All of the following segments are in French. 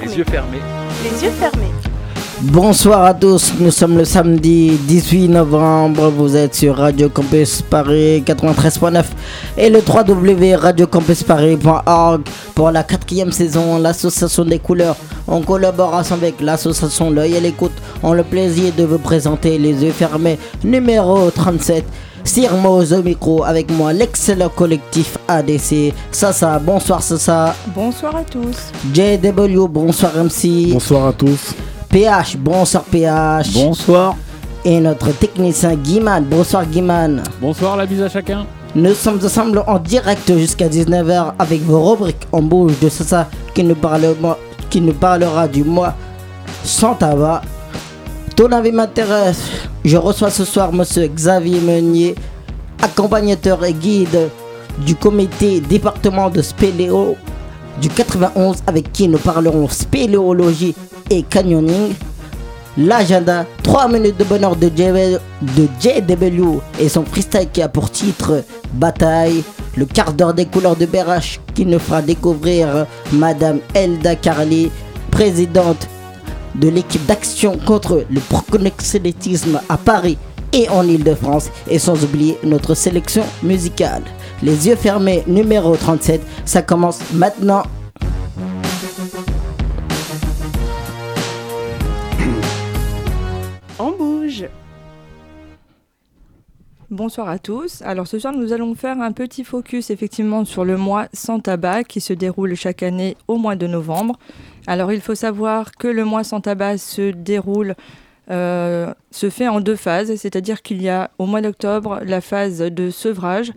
Les yeux fermés. Les yeux fermés. Les yeux fermés. Bonsoir à tous, nous sommes le samedi 18 novembre, vous êtes sur Radio Campus Paris 93.9 et le www.radiocampusparis.org pour la quatrième saison, l'association des couleurs. En collaboration avec l'association L'œil et l'écoute, ont le plaisir de vous présenter les yeux fermés numéro 37. Sirmos au micro avec moi, l'excellent collectif ADC. Sasa, bonsoir Sasa. Bonsoir à tous. JW, bonsoir MC. Bonsoir à tous. PH, bonsoir PH. Bonsoir. Et notre technicien Guiman, bonsoir Guiman. Bonsoir, la bise à chacun. Nous sommes ensemble en direct jusqu'à 19h avec vos rubriques en bouge de Sasa qui nous, parlera, qui nous parlera du mois sans tabac. Ton avis m'intéresse. Je reçois ce soir monsieur Xavier Meunier, accompagnateur et guide du comité département de spéléo du 91 avec qui nous parlerons spéléologie et canyoning. L'agenda, 3 minutes de bonheur de, JW, de et son freestyle qui a pour titre Bataille. Le quart d'heure des couleurs de BRH qui nous fera découvrir Madame Elda Carly, présidente de l'équipe d'action contre le proxénétisme à Paris et en Ile-de-France. Et sans oublier notre sélection musicale. Les yeux fermés, numéro 37, ça commence maintenant. On bouge. Bonsoir à tous. Alors ce soir, nous allons faire un petit focus effectivement sur le mois sans tabac qui se déroule chaque année au mois de novembre. Alors il faut savoir que le mois sans tabac se déroule, euh, se fait en deux phases, c'est-à-dire qu'il y a au mois d'octobre la phase de sevrage,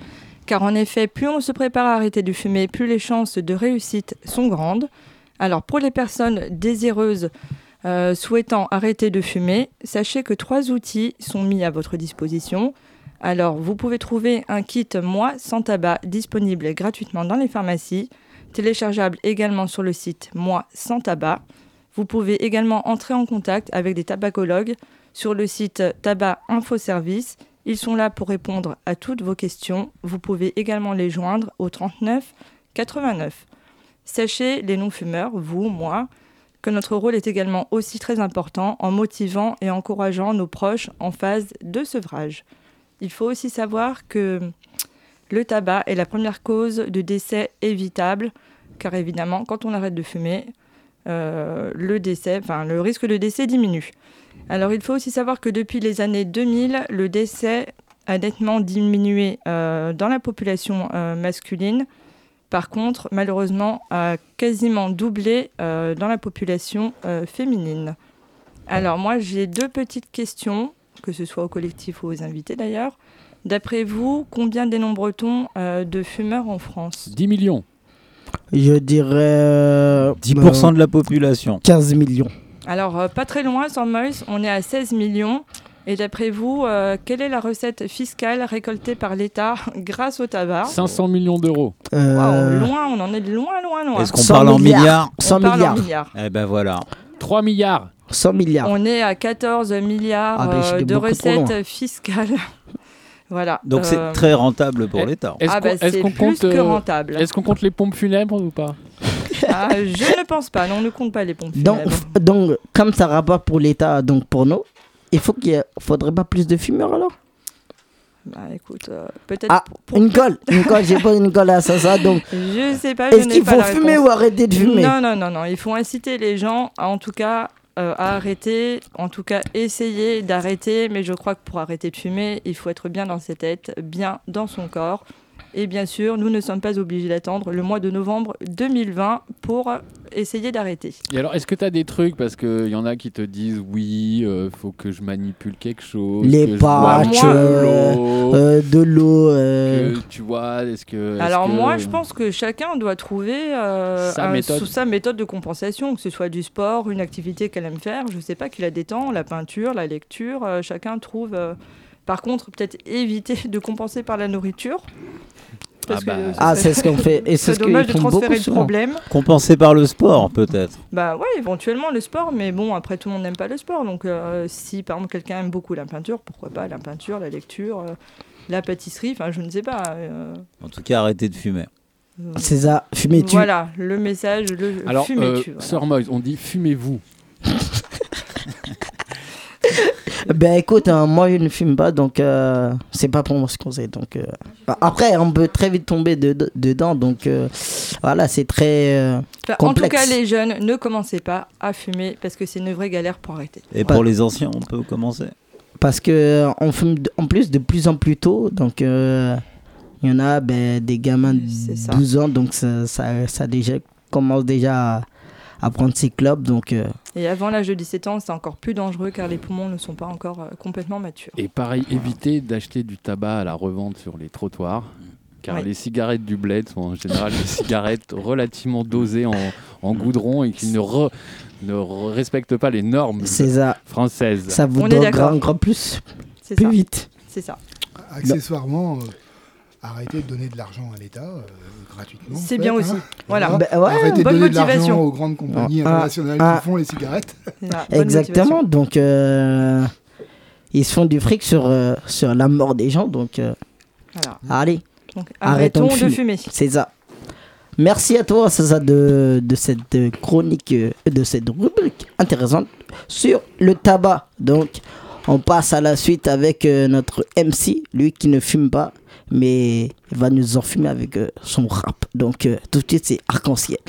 car en effet, plus on se prépare à arrêter de fumer, plus les chances de réussite sont grandes. Alors pour les personnes désireuses euh, souhaitant arrêter de fumer, sachez que trois outils sont mis à votre disposition. Alors, vous pouvez trouver un kit Moi sans tabac disponible gratuitement dans les pharmacies, téléchargeable également sur le site Moi sans tabac. Vous pouvez également entrer en contact avec des tabacologues sur le site Tabac Info Service. Ils sont là pour répondre à toutes vos questions. Vous pouvez également les joindre au 39 89. Sachez, les non-fumeurs, vous, moi, que notre rôle est également aussi très important en motivant et encourageant nos proches en phase de sevrage. Il faut aussi savoir que le tabac est la première cause de décès évitable, car évidemment, quand on arrête de fumer, euh, le, risque de décès diminue. Alors il faut aussi savoir que depuis les années 2000, le décès a nettement diminué euh, dans la population euh, masculine. Par contre, malheureusement, a quasiment doublé dans la population féminine. Alors moi, j'ai deux petites questions, que ce soit au collectif ou aux invités d'ailleurs. D'après vous, combien dénombre-t-on euh, de fumeurs en France? 10 millions. Je dirais. euh, 10% de la population. 15 millions. Alors, euh, pas très loin, sans Moïse, on est à 16 millions. Et d'après vous, euh, quelle est la recette fiscale récoltée par l'État grâce au tabac? 500 millions d'euros. Euh, Waouh, Loin, on en est loin, loin, loin. Est-ce qu'on 100 parle en milliards. milliards? 100 On parle en milliards. milliards. Eh ben voilà. 3 milliards. 100 milliards. On est à 14 milliards Ah, ben, euh, de recettes fiscales. voilà. Donc Euh, c'est très rentable pour eh, l'État. Est-ce Ah qu'on bah, compte, que euh, rentable. est-ce qu'on compte les pompes funèbres ou pas? Ah, je ne pense pas. Non, on ne compte pas les pompes Donc, funèbres. donc, comme ça rapporte pour l'État, donc pour nous, il faut qu'il faudrait pas plus de fumeurs alors? Bah, écoute, euh, peut-être. Ah, pour- une colle, une colle, j'ai pas une colle à ça, ça, donc Je sais pas. je est-ce qu'il faut fumer réponse. ou arrêter de fumer? Non, non, non, non. Il faut inciter les gens, à, en tout cas, euh, à arrêter. En tout cas, essayer d'arrêter. Mais je crois que pour arrêter de fumer, il faut être bien dans sa tête, bien dans son corps. Et bien sûr, nous ne sommes pas obligés d'attendre le mois de novembre 2020 pour essayer d'arrêter. Et alors, est-ce que tu as des trucs? Parce qu'il y en a qui te disent oui, euh, faut que je manipule quelque chose. Les que patchs, de euh, l'eau, Euh, de l'eau. euh, que, tu vois, est-ce que. Alors que- moi, je pense que chacun doit trouver euh, Sa un- méthode. sous sa méthode de compensation, que ce soit du sport, une activité qu'elle aime faire, je sais pas, qui la détend, la peinture, la lecture, euh, chacun trouve. euh, Par contre, peut-être éviter de compenser par la nourriture. Parce Ah bah, que Ah, c'est ce qu'on fait. Et c'est ce dommage qu'ils de font transférer beaucoup le souvent. problème. Compensé par le sport peut-être. Bah ouais, éventuellement le sport, mais bon, après tout le monde n'aime pas le sport. Donc euh, si par exemple quelqu'un aime beaucoup la peinture, pourquoi pas la peinture, la lecture, euh, la pâtisserie, enfin je ne sais pas. euh, En tout cas, arrêtez de fumer. C'est ça, fumer tu. Voilà, le message, le Alors, fumez euh, tu. voilà. Sœur Moïse, on dit fumez-vous. Ben écoute, hein, moi je ne fume pas, donc euh, c'est pas pour moi ce conseil. Donc, euh, bah, après, on peut très vite tomber de- de- dedans, donc euh, voilà, c'est très. euh, Enfin, en tout complexe. cas, les jeunes, ne commencez pas à fumer parce que c'est une vraie galère pour arrêter. Et pour les anciens, on peut commencer. parce que euh, on fume de- en plus de plus en plus tôt, donc euh, il y en a ben, des gamins de C'est ça. 12 ans, donc ça, ça, ça déjà commence déjà à, à prendre ses clopes, donc euh, Et avant l'âge de 17 ans, c'est encore plus dangereux car les poumons ne sont pas encore euh, complètement matures. Et pareil, évitez d'acheter du tabac à la revente sur les trottoirs. Car les cigarettes du bled sont en général des cigarettes relativement dosées en, en goudron et qui ne, re- ne re- respectent pas les normes ça, françaises. ça vous donne grand, grand plus, C'est plus ça. vite. C'est ça. Accessoirement, euh, arrêtez de donner de l'argent à l'État euh, gratuitement. en C'est fait, bien hein. aussi. Voilà. Voilà. Ben, ouais, Arrêtez de bonne donner de l'argent motivation. aux grandes compagnies Ah, internationales ah. qui font les cigarettes. Exactement, motivation. donc euh, ils se font du fric sur, euh, sur la mort des gens, donc euh, Voilà. allez, Donc, Arrêtons arrêtons de de fumer. c'est ça. Merci à toi, ça, de, de cette chronique, de cette rubrique intéressante sur le tabac. Donc, on passe à la suite avec notre MC, lui qui ne fume pas, mais il va nous en fumer avec euh, son rap. Donc, euh, tout de suite, c'est arc-en-ciel.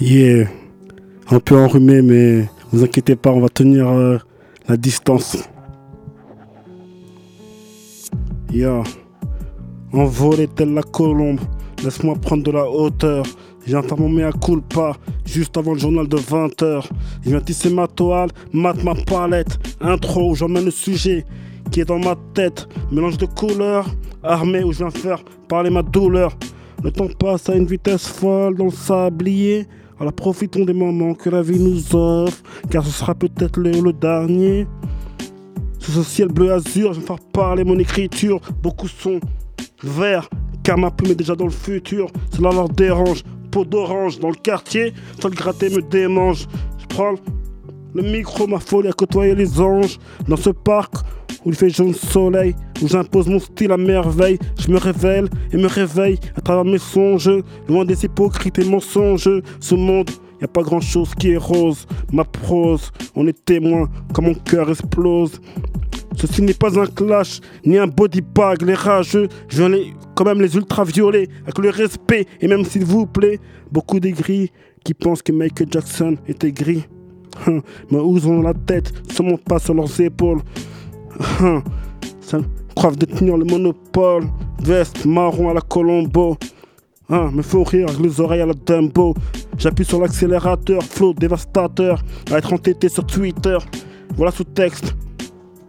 Yeah, un peu enrhumé, mais vous inquiétez pas, on va tenir euh, la distance. Yeah, envolé telle la colombe, laisse-moi prendre de la hauteur. J'ai entendu mon mea culpa juste avant le journal de 20h. Il vient tisser ma toile, mate ma palette. Intro où j'emmène le sujet qui est dans ma tête. Mélange de couleurs, armé où je viens faire parler ma douleur. Le temps passe à une vitesse folle dans le sablier. Alors profitons des moments que la vie nous offre, car ce sera peut-être le, le dernier. Sous ce ciel bleu azur, je vais faire parler mon écriture. Beaucoup sont verts, car ma plume est déjà dans le futur. Cela leur dérange. D'orange dans le quartier, seul gratter me démange. Je prends le micro, ma folie à côtoyer les anges. Dans ce parc où il fait jaune soleil, où j'impose mon style à merveille. Je me révèle et me réveille à travers mes songes, loin des hypocrites et mensonges. Ce monde, y a pas grand chose qui est rose. Ma prose, on est témoin quand mon cœur explose. Ceci n'est pas un clash, ni un body bag, les rageux. Je viens les, quand même les ultraviolets, avec le respect, et même s'il vous plaît, beaucoup des gris qui pensent que Michael Jackson était gris. Hum, Mais où ils ont la tête, sûrement pas sur leurs épaules. Hum, Ça croient détenir le monopole. Veste marron à la Colombo. Hein, me faut rire avec les oreilles à la Dumbo. J'appuie sur l'accélérateur, flow dévastateur. À être entêté sur Twitter. Voilà ce texte.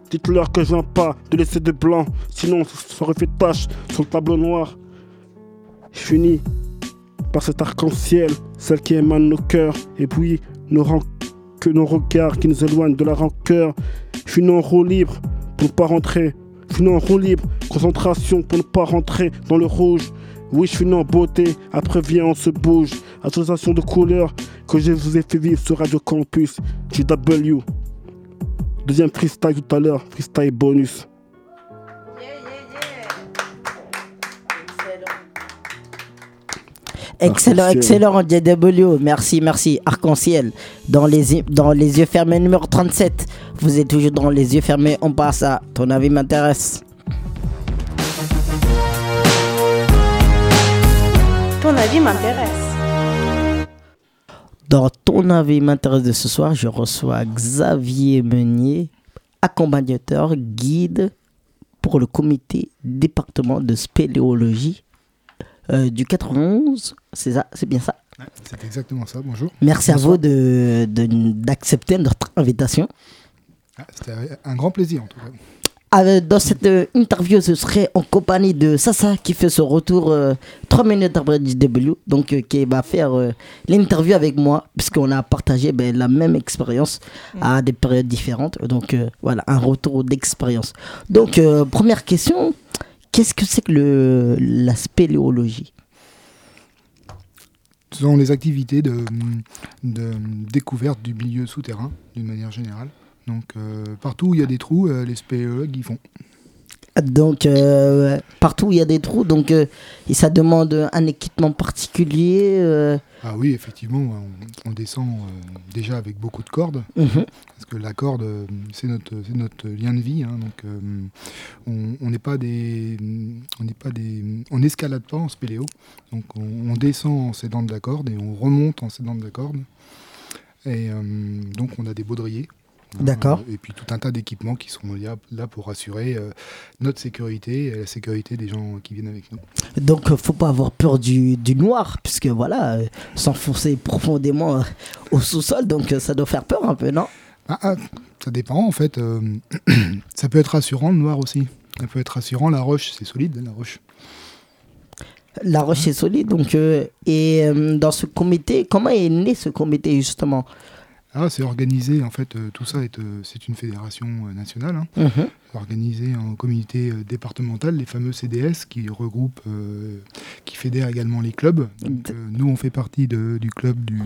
Dites-leur que je viens pas de laisser de blanc. Sinon, ça aurait fait tache sur le tableau noir. Je finis par cet arc-en-ciel, celle qui émane nos cœurs. Et puis, nos que nos regards qui nous éloignent de la rancœur. Je finis en roue libre pour ne pas rentrer. Je finis en roue libre, concentration pour ne pas rentrer dans le rouge. Oui, je finis en beauté, après viens, on se bouge. Association de couleurs que je vous ai fait vivre sur Radio Campus, JW. Deuxième freestyle tout à l'heure, freestyle bonus. Excellent, excellent, JW. Merci, merci. Arc-en-ciel. Dans les, dans les yeux fermés, numéro 37. Vous êtes toujours dans les yeux fermés. On passe à ton avis m'intéresse. Ton avis m'intéresse. Dans ton avis m'intéresse de ce soir, je reçois Xavier Meunier, accompagnateur, guide pour le comité département de spéléologie euh, du 91. C'est ça, c'est bien ça. C'est exactement ça, bonjour. Merci à vous de- de- d'accepter notre invitation. Ah, C'était un grand plaisir en tout cas. Euh, dans cette euh, interview, ce serait en compagnie de Sasa qui fait son retour 3 minutes après JW, donc euh, qui va faire euh, l'interview avec moi, puisqu'on a partagé ben, la même expérience à des périodes différentes. Donc euh, voilà, un retour d'expérience. Donc, euh, première question, qu'est-ce que c'est que le, la spéléologie? Ce sont les activités de, découverte du milieu souterrain d'une manière générale. Donc euh, partout où il y a des trous, euh, les spéléologues y font. Donc, euh, partout où il y a des trous, donc euh, et ça demande un équipement particulier. euh, Ah oui, effectivement, on, on descend euh, déjà avec beaucoup de cordes, mhm. parce que la corde, euh, c'est notre, c'est notre lien de vie. hein, donc, euh, on on n'est pas des, on n'est pas des, on n'escalade pas en spéléo. Donc, on, on descend en s'aidant de la corde et on remonte en s'aidant de la corde. Et euh, donc, on a des baudriers. Hein, D'accord. Et puis tout un tas d'équipements qui sont là, pour assurer euh, notre sécurité et la sécurité des gens qui viennent avec nous. Donc, euh, faut pas avoir peur du, du noir, puisque voilà, euh, s'enfoncer profondément euh, au sous-sol, donc euh, ça doit faire peur un peu, non? Ah, ah, ça dépend en fait. euh, ça peut être rassurant le noir aussi. Ça peut être rassurant. La roche, c'est solide, la roche. La roche est solide, donc euh, et euh, dans ce comité, comment est né ce comité justement? Ah, c'est organisé en fait. euh, tout ça est, euh, c'est une fédération euh, nationale. hein, Mhm. organisée en communauté départementale, les fameux CDS qui regroupent, euh, qui fédèrent également les clubs. Donc, euh, nous, on fait partie de- du club du,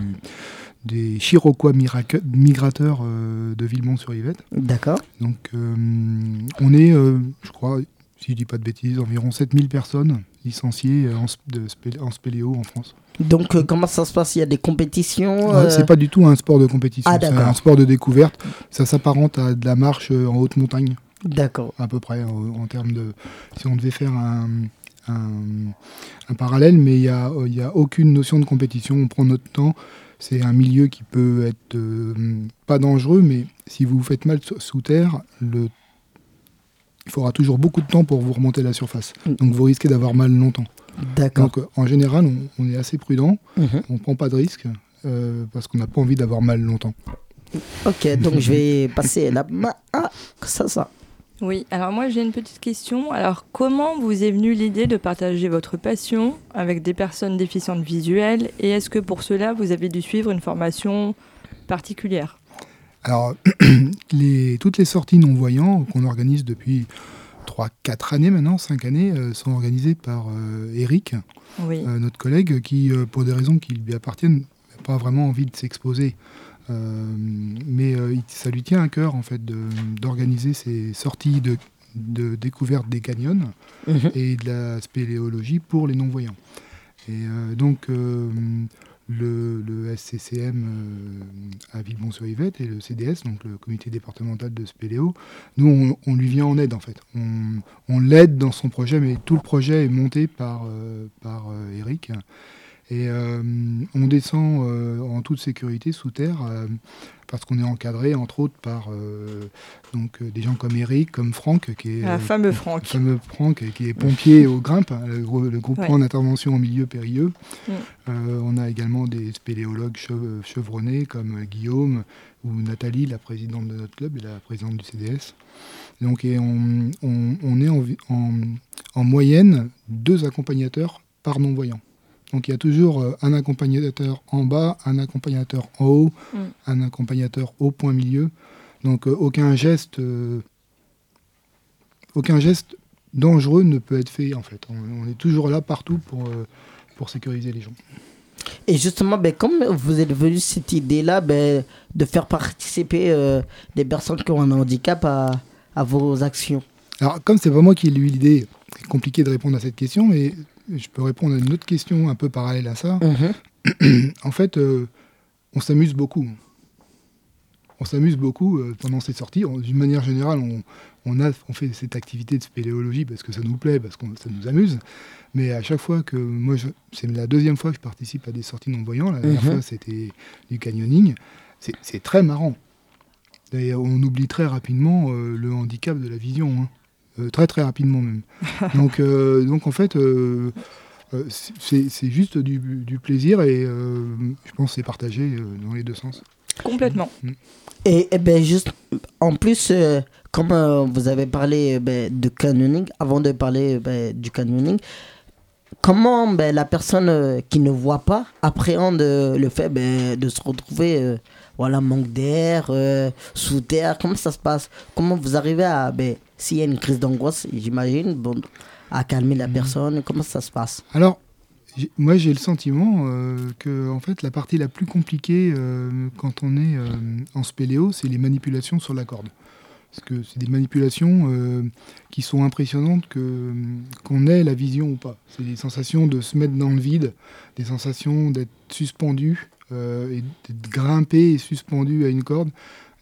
des Chiroquois migrateurs euh, de Villemont-sur-Yvette. D'accord. Donc, on est, je crois, si je dis pas de bêtises, environ 7000 personnes licenciées euh, en, de spé- en spéléo en France. Donc, euh, comment ça se passe? Il y a des compétitions Ouais, euh, C'est pas du tout un sport de compétition, Ah, c'est un sport de découverte. Ça s'apparente à de la marche euh, en haute montagne, D'accord. à peu près, en, en termes de. Si on devait faire un, un, un parallèle, mais il n'y a, y a aucune notion de compétition, on prend notre temps. C'est un milieu qui peut être euh, pas dangereux, mais si vous vous faites mal sous- sous terre, le il faudra toujours beaucoup de temps pour vous remonter à la surface. Mm. Donc vous risquez d'avoir mal longtemps. D'accord. Donc euh, en général, on, on est assez prudent, Mhm. on prend pas de risques euh, parce qu'on n'a pas envie d'avoir mal longtemps. Ok, donc je vais passer la main à ça, ça. Oui, alors moi j'ai une petite question. Alors comment vous est venue l'idée de partager votre passion avec des personnes déficientes visuelles? Et est-ce que pour cela vous avez dû suivre une formation particulière? Alors, les, toutes les sorties non-voyants qu'on organise depuis 3-4 années maintenant, 5 années, euh, sont organisées par euh, Eric, Oui. euh, notre collègue, qui, pour des raisons qui lui appartiennent, n'a pas vraiment envie de s'exposer. Mais ça lui tient à cœur, en fait, d'organiser ces sorties de, de découverte des canyons Mhm. et de la spéléologie pour les non-voyants. Et donc, le, SCCM euh, à Villebon-sur-Yvette et le CDS, donc le comité départemental de spéléo, nous, on, lui vient en aide en fait. On, l'aide dans son projet, mais tout le projet est monté par, euh, euh, Eric. Et euh, on descend euh, en toute sécurité sous terre euh, parce qu'on est encadré, entre autres, par donc, des gens comme Eric, comme Franck, qui est fameux Franck. fameux Franck qui est pompier au Grimpe, hein, le, le groupement Ouais. d'intervention en milieu périlleux. On a également des spéléologues chevronnés comme Guillaume ou Nathalie, la présidente de notre club et la présidente du CDS. Donc et on, on- on est en, vi- en- en moyenne deux accompagnateurs par non-voyant. Donc il y a toujours euh, un accompagnateur en bas, un accompagnateur en haut, Mm. un accompagnateur au point milieu. Donc euh, aucun geste, euh, aucun geste dangereux ne peut être fait en fait. On, on est toujours là partout pour, euh, pour sécuriser les gens. Et justement, ben, comme vous êtes venu cette idée-là ben, de faire participer euh, des personnes qui ont un handicap à, à vos actions? Alors comme c'est pas moi qui ai eu l'idée, c'est compliqué de répondre à cette question, mais je peux répondre à une autre question un peu parallèle à ça. Mhm. En fait, euh, on s'amuse beaucoup. On s'amuse beaucoup euh, pendant ces sorties. D'une manière générale, on, on, a, on fait cette activité de spéléologie parce que ça nous plaît, parce que ça nous amuse. Mais à chaque fois que moi, je- c'est la deuxième fois que je participe à des sorties non-voyants. La dernière Mhm. fois, c'était du canyoning. C'est- C'est très marrant. D'ailleurs, on oublie très rapidement euh, le handicap de la vision. hein. Euh, très très rapidement même. donc, euh, donc en fait, euh, c'est c'est juste du, du plaisir et euh, je pense que c'est partagé dans les deux sens. Complètement. Et, et ben juste, en plus, euh, comme euh, vous avez parlé ben, de canyoning, avant de parler ben, du canyoning, comment ben, la personne euh, qui ne voit pas appréhende euh, le fait ben, de se retrouver, euh, voilà, manque d'air, euh, sous terre, comment ça se passe? Comment vous arrivez à, ben, s'il y a une crise d'angoisse, j'imagine, bon, à calmer la personne, comment ça se passe Alors, moi j'ai le sentiment euh, que en fait, la partie la plus compliquée euh, quand on est euh, en spéléo, c'est les manipulations sur la corde. Parce que c'est des manipulations qui sont impressionnantes que qu'on ait la vision ou pas. C'est des sensations de se mettre dans le vide, des sensations d'être suspendu et d'être grimpé et suspendu à une corde.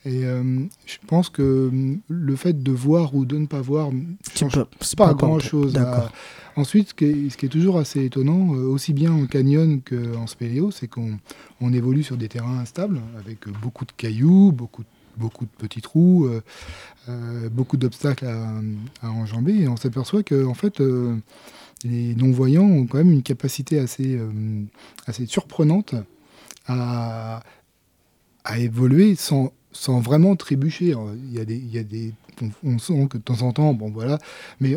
Et euh, je pense que hum, le fait de voir ou de ne pas voir peux- c'est pas pas grand important. chose. D'accord. Ensuite, ce qui, est, ce qui est toujours assez étonnant, euh, aussi bien en canyon qu'en spéléo, c'est qu'on on évolue sur des terrains instables, avec euh, beaucoup de cailloux, beaucoup, beaucoup de petits trous, euh, euh, beaucoup d'obstacles à, à enjamber, et on s'aperçoit que en fait, euh, les non-voyants ont quand même une capacité assez, euh, assez surprenante à, à évoluer sans, sans vraiment trébucher. Alors, Il y a des, il y a des, on, on sent que de temps en temps, bon voilà, mais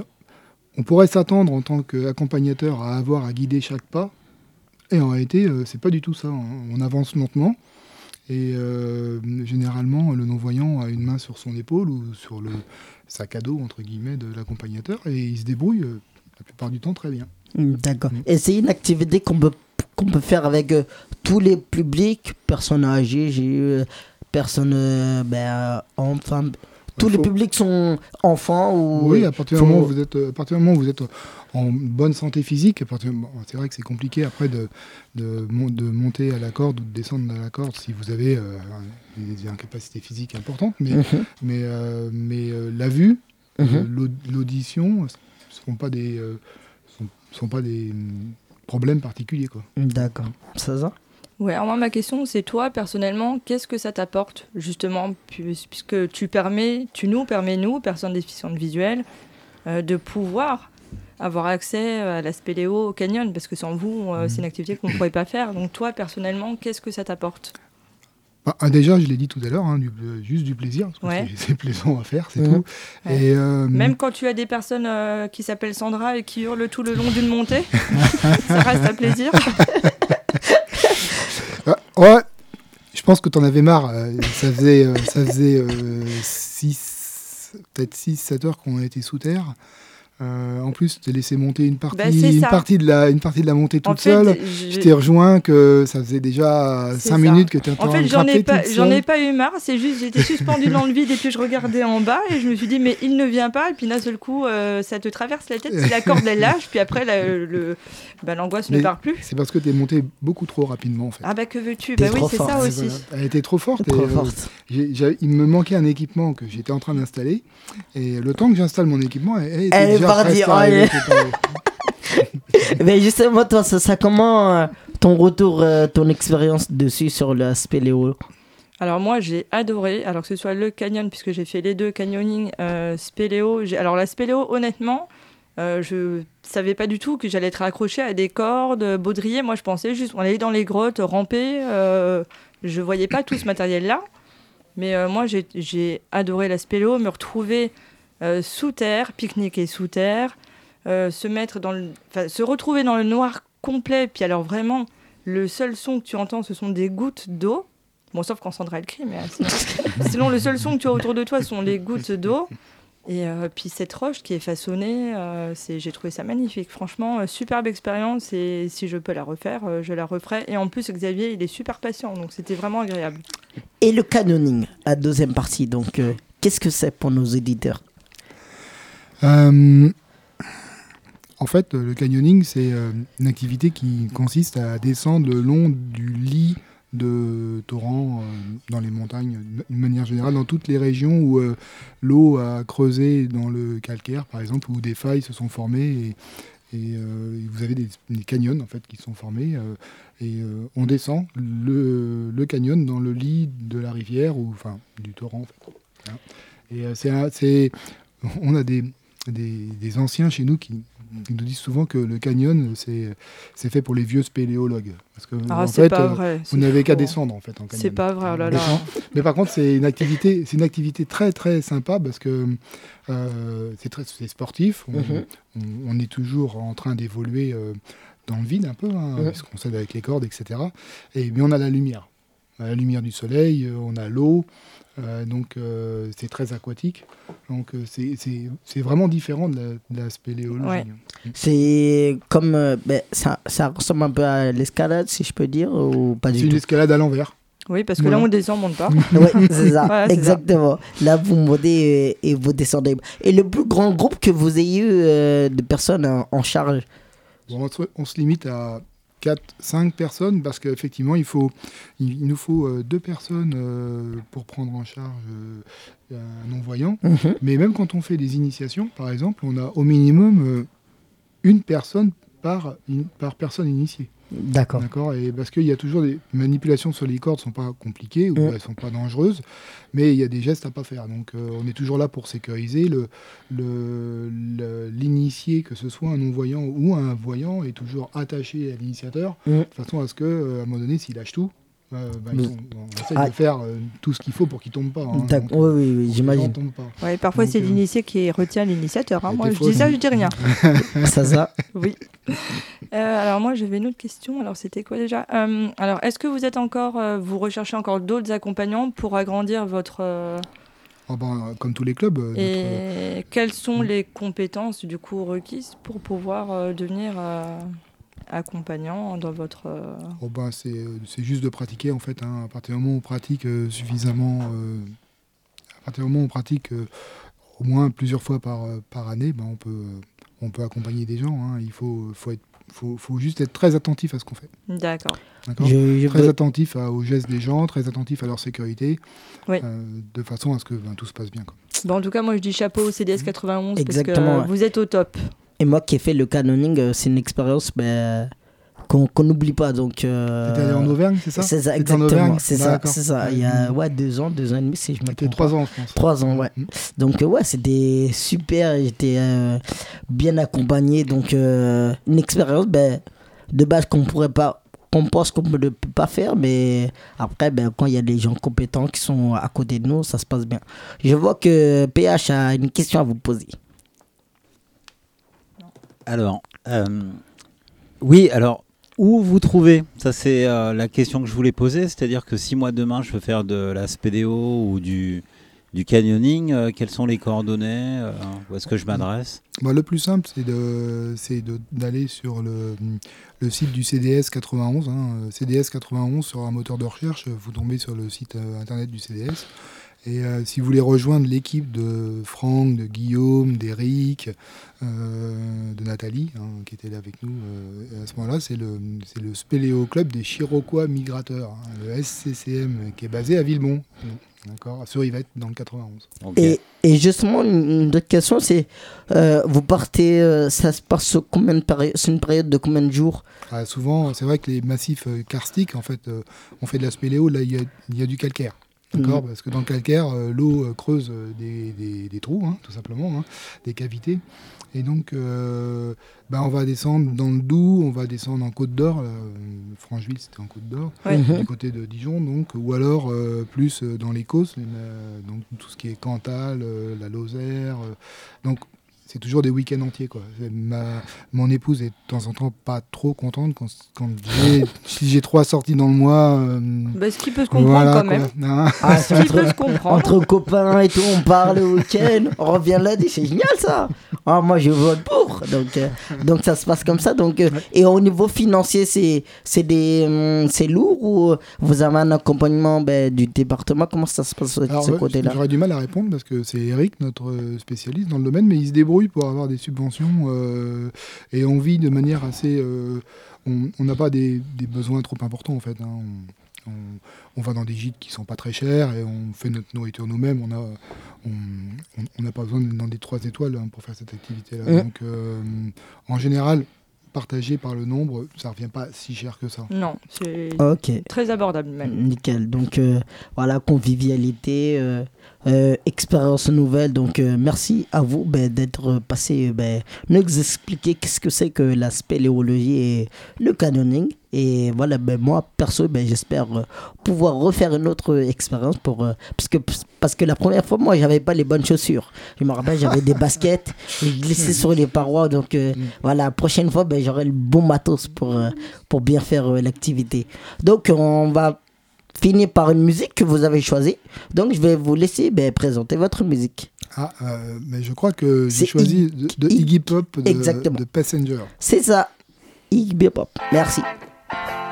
on pourrait s'attendre en tant qu'accompagnateur à avoir à guider chaque pas. Et en réalité, euh, c'est pas du tout ça. hein. On avance lentement. Et euh, généralement, le non-voyant a une main sur son épaule ou sur le sac à dos, entre guillemets, de l'accompagnateur. Et il se débrouille euh, la plupart du temps très bien. D'accord. Mm. Et c'est une activité qu'on peut, qu'on peut faire avec euh, tous les publics, personnes âgées, j'ai eu personnes, euh, ben, euh, enfants. Tous les publics sont enfants ou. Oui, à partir, du moment où vous êtes, à partir du moment où vous êtes en bonne santé physique, c'est vrai que c'est compliqué après de, de, mon- de monter à la corde ou de descendre à la corde si vous avez euh, des, incapacités physiques importantes, mais, Mhm, mais, euh, mais euh, la vue, euh, l'aud- l'audition ne sont pas des, euh, sont, sont pas des problèmes particuliers. Quoi. D'accord. Ça va? Ouais, alors moi, ma question, c'est toi, personnellement, qu'est-ce que ça t'apporte, justement, puis- puisque tu permets, tu nous permets, nous, personnes déficientes visuelles, euh, de pouvoir avoir accès à la spéléo, au canyon, parce que sans vous, euh, c'est une activité qu'on ne pourrait pas faire. Donc toi, personnellement, qu'est-ce que ça t'apporte? Bah, ah, déjà, je l'ai dit tout à l'heure, hein, du- euh, juste du plaisir, parce que Ouais. c'est- c'est plaisant à faire, c'est Mhm. tout. Ouais. Et, euh, Même quand tu as des personnes euh, qui s'appellent Sandra et qui hurlent tout le long d'une montée, ça reste un plaisir. Ouais, je pense que t'en avais marre. euh, ça faisait, euh, ça faisait 6, peut-être 6, 7 heures qu'on était sous terre. Euh, en plus, t'es laissé monter une partie, Bah, une, partie de la, une partie de la montée toute En fait, seule. je- Je t'ai rejoint que ça faisait déjà C'est 5 ça. minutes que tu étais En fait, j'en ai, pas, j'en ai pas eu marre, c'est juste j'étais suspendue dans le vide et puis je regardais en bas et je me suis dit, mais il ne vient pas. Et puis d'un seul coup, euh, ça te traverse la tête si la corde elle lâche, puis après la- le, bah, l'angoisse ne part plus. C'est parce que t'es monté beaucoup trop rapidement en fait. Ah bah que veux-tu? Bah oui, c'est fort. ça aussi. voilà. Elle était trop forte. Trop et, euh, il me manquait un équipement que j'étais en train d'installer. Et le temps que j'installe mon équipement, elle, était Elle est déjà presque oh, Mais justement, toi, ça, ça comment euh, ton retour, euh, ton expérience dessus sur le spéléo Alors moi j'ai adoré, alors que ce soit le canyon, puisque j'ai fait les deux, canyoning, euh, spéléo. J'ai- Alors la spéléo, honnêtement, euh, je savais pas du tout que j'allais être accroché à des cordes, baudrier. Moi je pensais juste, on allait dans les grottes, ramper. Euh, je voyais pas tout ce matériel-là. Mais euh, moi j'ai- j'ai adoré la spéléo, me retrouver euh, sous terre, pique-niquer sous terre, euh, se mettre dans le, enfin, se retrouver dans le noir complet. Puis alors vraiment, le seul son que tu entends, ce sont des gouttes d'eau. Bon, sauf quand Sandra elle crie, mais euh, sinon, sinon, le seul son que tu as autour de toi sont les gouttes d'eau. Et euh, puis cette roche qui est façonnée, euh, c'est, j'ai trouvé ça magnifique. Franchement, euh, superbe expérience. Et si je peux la refaire, euh, je la referai. Et en plus, Xavier, il est super patient, donc c'était vraiment agréable. Et le canyoning, à deuxième partie. Donc, euh, qu'est-ce que c'est pour nos éditeurs? Euh, en fait, le canyoning, c'est euh, une activité qui consiste à descendre le long du lit de torrents euh, dans les montagnes, d'une manière générale, dans toutes les régions où l'eau a creusé dans le calcaire, par exemple, où des failles se sont formées et, vous avez des, canyons en fait qui sont formés et on descend le, canyon dans le lit de la rivière ou enfin du torrent. Et c'est on a des, des, des anciens chez nous qui, qui nous disent souvent que le canyon, c'est c'est fait pour les vieux spéléologues. Parce que, Ah, en fait, pas euh, vrai. vous n'avez qu'à descendre en fait en canyon. C'est pas vrai, oh là Mais, là. par- mais par contre, c'est une activité, c'est une activité très très sympa parce que euh, c'est très c'est sportif. On, Mhm. on- on est toujours en train d'évoluer euh, dans le vide un peu, hein, Mhm. puisqu'on s'aide avec les cordes, etc. Et mais on a la lumière, On a la lumière du soleil, on a l'eau. Euh, donc euh, c'est très aquatique. Donc euh, c'est- c'est c'est vraiment différent de la, de la spéléologie. Ouais. C'est comme. euh, ben, ça, ça ressemble un peu à l'escalade, si je peux dire, ou pas C'est du une tout? escalade à l'envers. Oui, parce que Voilà. là, on descend, on monte pas. Oui, c'est ça, Voilà, c'est ça. exactement. Là, vous montez et vous descendez. Et le plus grand groupe que vous ayez eu euh, de personnes en, en charge? Bon, on, se, on se limite à 4, 5 personnes parce qu'effectivement, il, faut, il, il nous faut euh, deux personnes euh, pour prendre en charge euh, un non-voyant. Mhm. Mais même quand on fait des initiations, par exemple, on a au minimum une personne par, in- par personne initiée. D'accord. D'accord Et parce qu'il y a toujours des manipulations sur les cordes, sont pas compliquées ou Mm. elles sont pas dangereuses, mais il y a des gestes à pas faire. Donc euh, on est toujours là pour sécuriser le le- le- l'initié, que ce soit un non-voyant ou un voyant, est toujours attaché à l'initiateur, Mm. de façon à ce que euh, à un moment donné, s'il lâche tout, euh, bah, on essaie Ah. de faire euh, tout ce qu'il faut pour qu'il tombe pas. hein. Donc, Oui, euh, oui, oui, gens j'imagine. Ouais, parfois, c'est euh, l'initié qui retient l'initiateur. hein. Moi, je fois, dis ça, je dis rien. Ça, ça. Oui. Euh, alors moi, j'avais une autre question. Alors c'était quoi déjà? Euh, Alors, est-ce que vous êtes encore, euh, vous recherchez encore d'autres accompagnants pour agrandir votre euh, Ah ben, comme tous les clubs. notre- et quelles sont les compétences du coup requises pour pouvoir euh, devenir euh, accompagnant dans votre euh, Oh ben, c'est c'est juste de pratiquer en fait. hein. À partir du moment où on pratique euh, suffisamment, euh, à partir du moment où on pratique euh, au moins plusieurs fois par, par année, ben, on, peut, on peut accompagner des gens. hein. Il faut, faut, être, faut, faut juste être très attentif à ce qu'on fait. D'accord. D'accord Je, je Très attentif à- aux gestes des gens, très attentif à leur sécurité, Oui. euh, de façon à ce que ben, tout se passe bien. quoi. Bon, en tout cas, moi, je dis chapeau au CDS 91 Exactement, parce que ouais. vous êtes au top. Et moi qui ai fait le canoning, euh, c'est une expérience ben, qu'on n'oublie pas. Donc, euh, allé en Auvergne, c'est ça C'est ça, exactement. C'est ça, c'est ça. Il y a ouais, deux ans, deux ans et demi, si je me trompe. trois ans, je pense. Trois ans, ouais. Mm. Donc, euh, ouais, c'était super. J'étais euh, bien accompagné. Donc, euh, une expérience ben, de base qu'on pourrait pas. qu'on pense qu'on ne peut pas faire, mais après, ben, quand il y a des gens compétents qui sont à côté de nous, ça se passe bien. Je vois que PH a une question à vous poser. Alors, euh, oui, alors, où vous trouvez? Ça, c'est euh, la question que je voulais poser. C'est-à-dire que si moi, demain, je veux faire de la spédéo ou du, du canyoning, euh, quelles sont les coordonnées Où est-ce que je m'adresse? Bah, le plus simple, c'est d'aller sur le, le site du CDS 91. hein, euh, CDS 91 sur un moteur de recherche, vous tombez sur le site internet du CDS. Et euh, si vous voulez rejoindre l'équipe de Franck, de Guillaume, d'Eric, euh, de Nathalie, hein, qui était là avec nous euh, à ce moment-là, c'est le, Spéléo Club des Chiroquois Migrateurs, hein, le SCCM, qui est basé à Villemont, d'accord, sur Yvette, dans le 91. Ok. Et, et justement, une autre question, c'est euh, vous partez, euh, ça se passe sur combien de périodes C'est une période de combien de jours? Ah, souvent, c'est vrai que les massifs karstiques, en fait, euh, on fait de la spéléo, là, il y a, il y a du calcaire. D'accord Parce que dans le calcaire, euh, l'eau euh, creuse euh, des, des- des trous, hein, tout simplement, hein, des cavités. Et donc, euh, bah, on va descendre dans le Doubs, on va descendre en Côte d'Or. Francheville, c'était en Côte d'Or, Ouais. Du côté de Dijon, donc. Ou alors, euh, plus dans euh, donc tout ce qui est Cantal, la Lozère. donc, c'est toujours des week-ends entiers, quoi. Ma, mon épouse est de temps en temps pas trop contente quand, quand j'ai, si j'ai trois sorties dans le mois. euh, Bah, ce qui peut se comprendre voilà, quand même. quoi. Hein. Ah, Ce qui peut se entre, comprendre. entre copains et tout, on parle le week-end, on revient lundi, c'est génial ça ah, Moi je vote pour donc, euh, donc ça se passe comme ça. Donc, euh, Et au niveau financier, c'est, c'est, des, hum, c'est lourd ou vous avez un accompagnement ben, du département? Comment ça se passe de Alors, ce ouais, côté-là? J'aurais du mal à répondre parce que c'est Eric, notre euh, spécialiste dans le domaine, mais il se débrouille pour avoir des subventions euh, et on vit de manière assez. euh, on n'a pas des, des besoins trop importants en fait. hein. On, on- on va dans des gîtes qui sont pas très chers et on fait notre nourriture nous-mêmes. On a, on n'a pas besoin d'être dans des trois étoiles hein, pour faire cette activité-là. Mm. Donc, euh, en général, partagé par le nombre, ça revient pas si cher que ça. Non, c'est très abordable même. Nickel. Donc euh, voilà, convivialité, euh, euh, expérience nouvelle. Donc euh, merci à vous ben, d'être passé, ben, nous expliquer qu'est-ce que c'est que la spéléologie et le canyoning. Et voilà, ben, moi perso, ben, j'espère euh, pouvoir refaire une autre expérience pour euh, parce que parce que la première fois, moi, j'avais pas les bonnes chaussures. Je me rappelle, j'avais des baskets, et je glissais sur les parois. Donc euh, voilà, la prochaine fois, ben, j'aurai le bon matos pour euh, pour bien faire euh, l'activité. Donc on va finir par une musique que vous avez choisie. Donc je vais vous laisser ben, présenter votre musique. Ah, euh, mais je crois que j'ai choisi Iggy- de, de Iggy Pop de, Exactement. de Passenger. C'est ça. Iggy Pop. Merci. thank you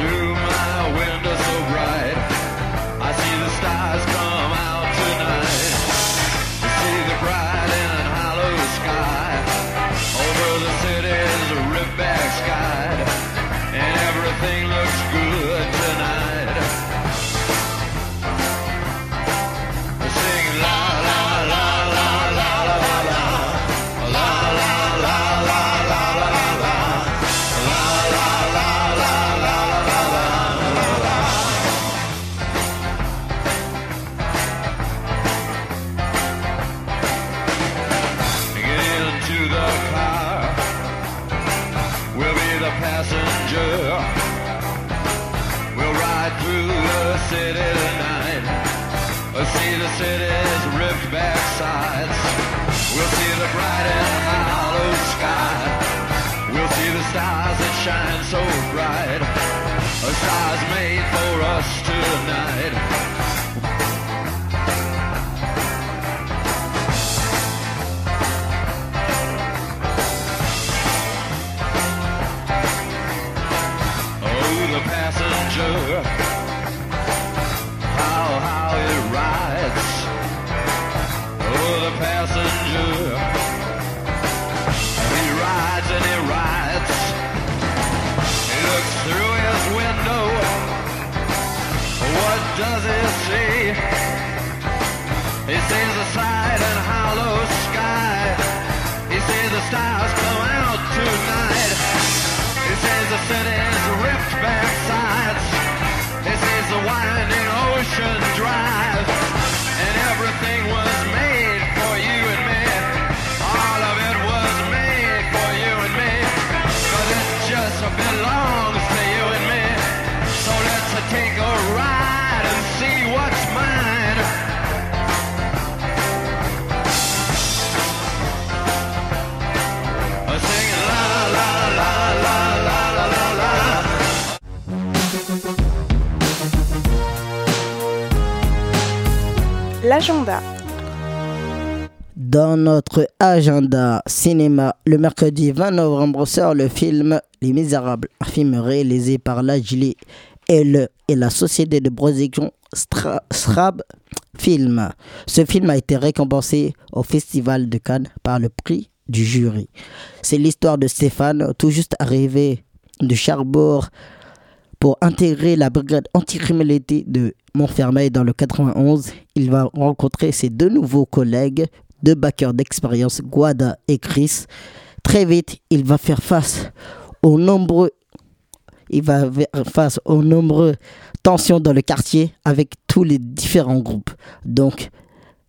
through my window. The city's ripped back sides. He sees the winding ocean drive. And everything was Dans notre agenda cinéma, le mercredi 20 novembre sort le film Les Misérables, un film réalisé par la Gilet et, et la société de production Stra- Srab Film. Ce film a été récompensé au Festival de Cannes par le prix du jury. C'est l'histoire de Stéphane, tout juste arrivé de Cherbourg pour intégrer la brigade anticriminalité de Montfermeil dans le 91. Il va rencontrer ses deux nouveaux collègues, deux backers d'expérience, Guada et Chris. Très vite, il va faire face aux nombreux nombreuses tensions dans le quartier avec tous les différents groupes. Donc,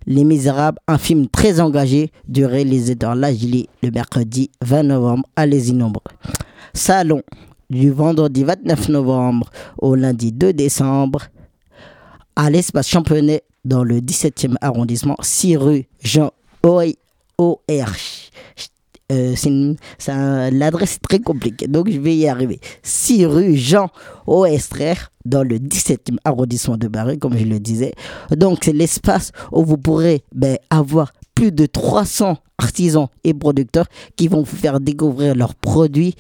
Les Misérables, un film très engagé du réalisateur Lagili le mercredi 20 novembre. Allez-y nombreux. Salon du vendredi 29 novembre au lundi 2 décembre à l'espace Championnet dans le 17e arrondissement, 6 rue Jean O.R. Euh, L'adresse est très compliquée, donc je vais y arriver. 6 rue Jean Oestrer, dans le 17e arrondissement de Paris, comme je le disais. Donc, c'est l'espace où vous pourrez ben, avoir plus de 300 artisans et producteurs qui vont vous faire découvrir leurs produits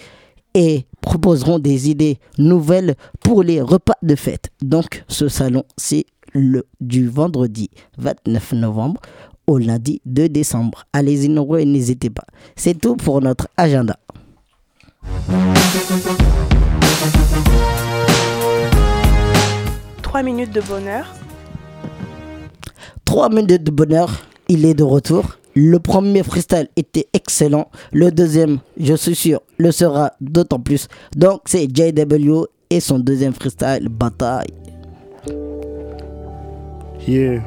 et proposeront des idées nouvelles pour les repas de fête. Donc, ce salon, c'est le du vendredi 29 novembre au lundi 2 décembre. Allez-y nombreux et n'hésitez pas. C'est tout pour notre agenda. Trois minutes de bonheur. 3 minutes de bonheur, il est de retour. Le premier freestyle était excellent. Le deuxième, je suis sûr, le sera d'autant plus. Donc, c'est JW et son deuxième freestyle, Bataille. Yeah.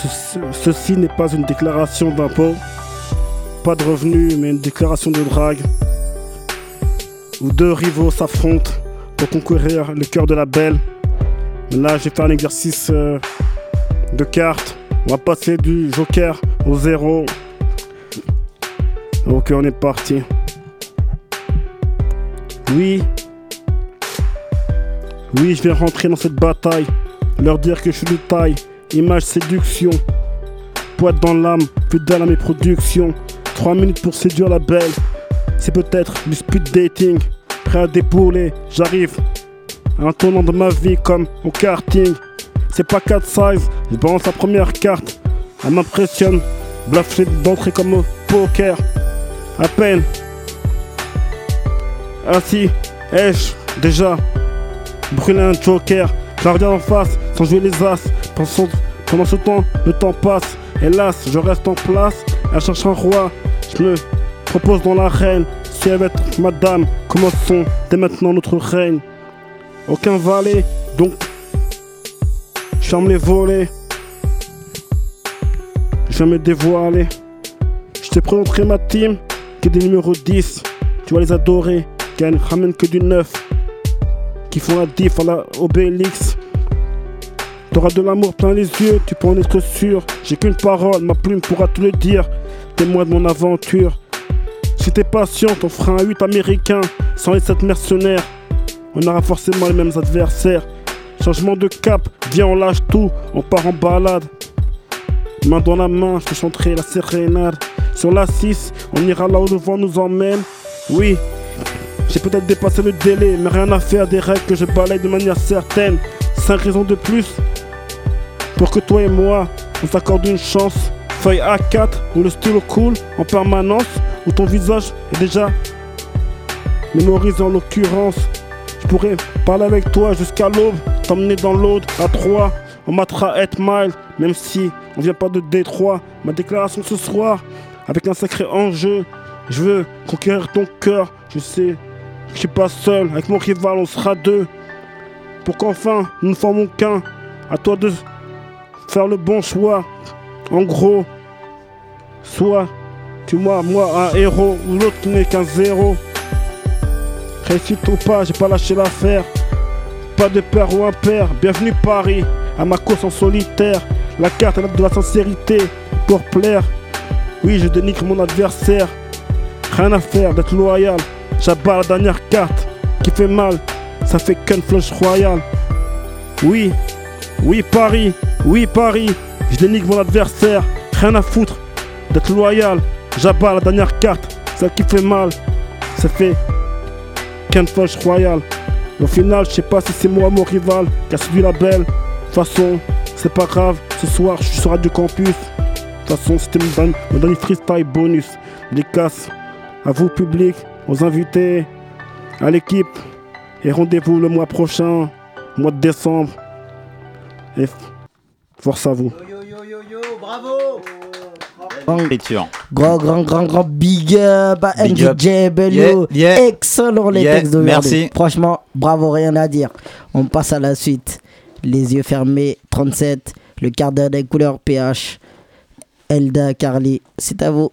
Ce- ce- ceci n'est pas une déclaration d'impôt, pas de revenus, mais une déclaration de drague. Où deux rivaux s'affrontent pour conquérir le cœur de la belle. Là, j'ai fait un exercice euh, de cartes. On va passer du joker au zéro. Ok, on est parti. Oui, oui, je vais rentrer dans cette bataille. Leur dire que je suis de taille. Image séduction. Poète dans l'âme, fidèle à mes productions. Trois minutes pour séduire la belle. C'est peut-être du speed dating. Prêt à dépouler, j'arrive. Un tournant de ma vie comme au karting. C'est pas 4 size, je balance la première carte. Elle m'impressionne. Bluff d'entrée comme au poker. À peine. Ainsi, ai-je déjà brûler un joker? Je regarde en face sans jouer les as. Pendant ce temps, le temps passe. Hélas, je reste en place. Elle cherche un roi. Je me propose dans l'arène. Si elle veut être madame, commençons dès maintenant notre règne. Aucun valet, donc ferme les volets. Me dévoiler. Je te présenterai ma team, qui est des numéros 10. Tu vas les adorer, qui ne ramène que du neuf qui qui font la diff à la Obélix. T'auras de l'amour plein les yeux, tu peux en être sûr. J'ai qu'une parole, ma plume pourra te le dire. Témoin de mon aventure. Si t'es patient, on fera un 8 américain, sans les 7 mercenaires. On aura forcément les mêmes adversaires. Changement de cap, viens on lâche tout, on part en balade. Main dans la main, je chanterai la sérénade. Sur la 6, on ira là où le vent nous emmène. Oui, j'ai peut-être dépassé le délai, mais rien à faire des règles que je balaye de manière certaine. 5 raisons de plus pour que toi et moi, on s'accorde une chance. Feuille A4 où le stylo coule en permanence, où ton visage est déjà mémorisé en l'occurrence. Je pourrais parler avec toi jusqu'à l'aube, t'emmener dans l'aude à 3. On matera 8 miles, même si on vient pas de Détroit. Ma déclaration ce soir, avec un sacré enjeu, je veux conquérir ton cœur. Je sais que je suis pas seul, avec mon rival on sera deux. Pour qu'enfin nous ne formons qu'un. À toi de faire le bon choix. En gros, soit tu moi, moi un héros, ou l'autre n'est qu'un zéro. Réussite ou pas, j'ai pas lâché l'affaire. Pas de père ou un père, bienvenue Paris, à ma course en solitaire. La carte a de la sincérité, pour plaire. Oui, je dénigre mon adversaire. Rien à faire d'être loyal. J'abats la dernière carte qui fait mal. Ça fait qu'un flush royal. Oui, oui Paris, oui Paris. Je dénigre mon adversaire. Rien à foutre d'être loyal. J'abats la dernière carte, celle qui fait mal. Ça fait qu'un flush royal. Au final, je sais pas si c'est moi mon rival qui a suivi la belle. De toute façon, c'est pas grave. Ce soir, je suis sur Radio Campus. De toute façon, c'était mon, mon dernier freestyle bonus. Dédicace à vous, public, aux invités, à l'équipe. Et rendez-vous le mois prochain, mois de décembre. Et force à vous. Écriture. Grand, grand, grand, grand big up à Big Bello. Yeah, yeah. Excellent les Yeah, textes d'aujourd'hui. merci. Franchement, bravo, rien à dire. On passe à la suite. Les yeux fermés, 37. Le quart d'heure des couleurs PH. Elda Carly, c'est à vous.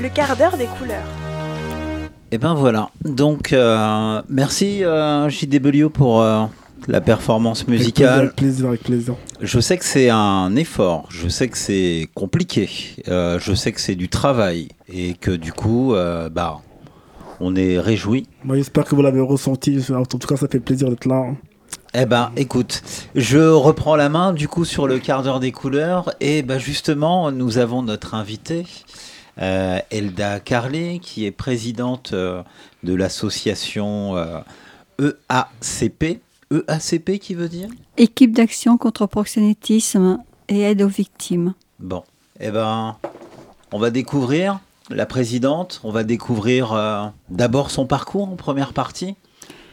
Le quart d'heure des couleurs. Et ben voilà. Donc, euh, merci euh, JW pour euh, la performance musicale. Avec plaisir, avec plaisir. Je sais que c'est un effort, je sais que c'est compliqué, euh, je sais que c'est du travail et que du coup, euh, bah, on est réjouis. Moi, J'espère que vous l'avez ressenti. En tout cas, ça fait plaisir d'être là. hein. Eh ben, écoute, je reprends la main du coup sur le quart d'heure des couleurs et ben justement, nous avons notre invitée, euh, Elda Carlet, qui est présidente euh, de l'association EACP. EACP qui veut dire? Équipe d'action contre proxénétisme et aide aux victimes. Bon, eh ben, on va découvrir la présidente, on va découvrir euh, d'abord son parcours en première partie,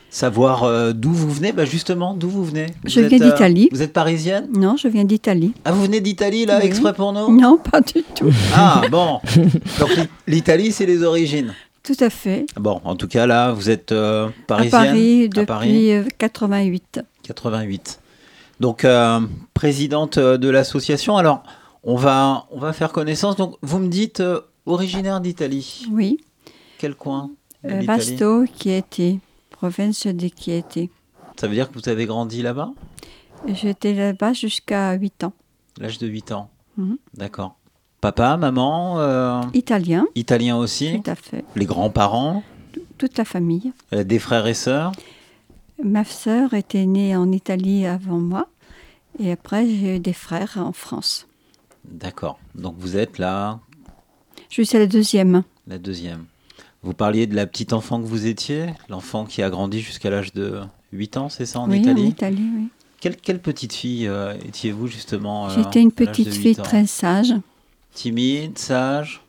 savoir euh, d'où vous venez, bah justement, d'où vous venez? Vous Je êtes, viens d'Italie. vous êtes parisienne? Non, je viens d'Italie. Ah, vous venez d'Italie, là, Oui. exprès pour nous? Non, pas du tout. Ah, bon. Donc l'I- l'Italie, c'est les origines. Tout à fait. Bon, en tout cas, là, vous êtes euh, à parisienne Paris À depuis Paris, euh, 88. 88. Donc, euh, présidente euh, de l'association. Alors, on va, on va faire connaissance. Donc, vous me dites euh, originaire d'Italie. Oui. Quel coin Vasto, Chieti, province de Chieti. Ça veut dire que vous avez grandi là-bas? J'étais là-bas jusqu'à 8 ans. L'âge de 8 ans. Mhm. D'accord. Papa, maman, euh, Italien, italien aussi. tout à fait. Les grands-parents, Toute la famille. euh, des frères et sœurs. Ma sœur était née en Italie avant moi. Et après, j'ai eu des frères en France. D'accord. Donc, vous êtes là, Je suis la deuxième. la deuxième. Vous parliez de la petite enfant que vous étiez, l'enfant qui a grandi jusqu'à l'âge de 8 ans, c'est ça, en oui, Italie en Italie, oui. Quelle, quelle petite fille euh, étiez-vous justement euh, J'étais une petite 8 fille très sage. Timide, sage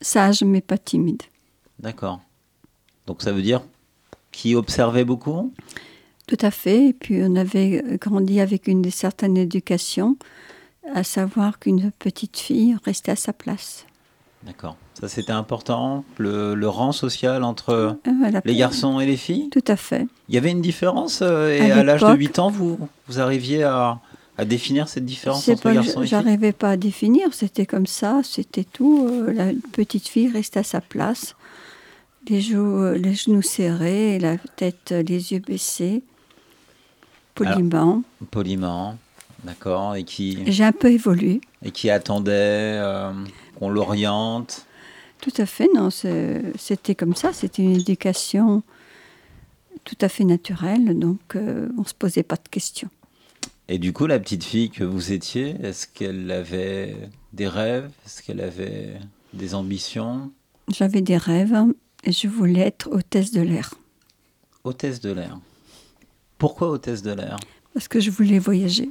Sage, mais pas timide. D'accord. Donc ça veut dire qui observait beaucoup? Tout à fait. Et puis, on avait grandi avec une certaine éducation, à savoir qu'une petite fille restait à sa place. D'accord. Ça c'était important, le, le rang social entre Euh, voilà. les garçons et les filles? Tout à fait. Il y avait une différence euh, et À à l'âge de l'époque- 8 ans, vous, vous arriviez à, à définir cette différence entre pas, garçons et j'arrivais pas à définir, c'était comme ça, c'était tout. Euh, La petite fille restait à sa place, les, joues, euh, les genoux serrés, la tête, euh, les yeux baissés, poliment. Poliment, d'accord, et qui, J'ai un peu évolué, et qui attendait euh, qu'on l'oriente. tout à fait. Non, c'était comme ça, c'était une éducation tout à fait naturelle, donc euh, on se posait pas de questions. Et du coup, la petite fille que vous étiez, est-ce qu'elle avait des rêves? Est-ce qu'elle avait des ambitions? J'avais des rêves et je voulais être hôtesse de l'air Hôtesse de l'air. Pourquoi hôtesse de l'air? Parce que je voulais voyager.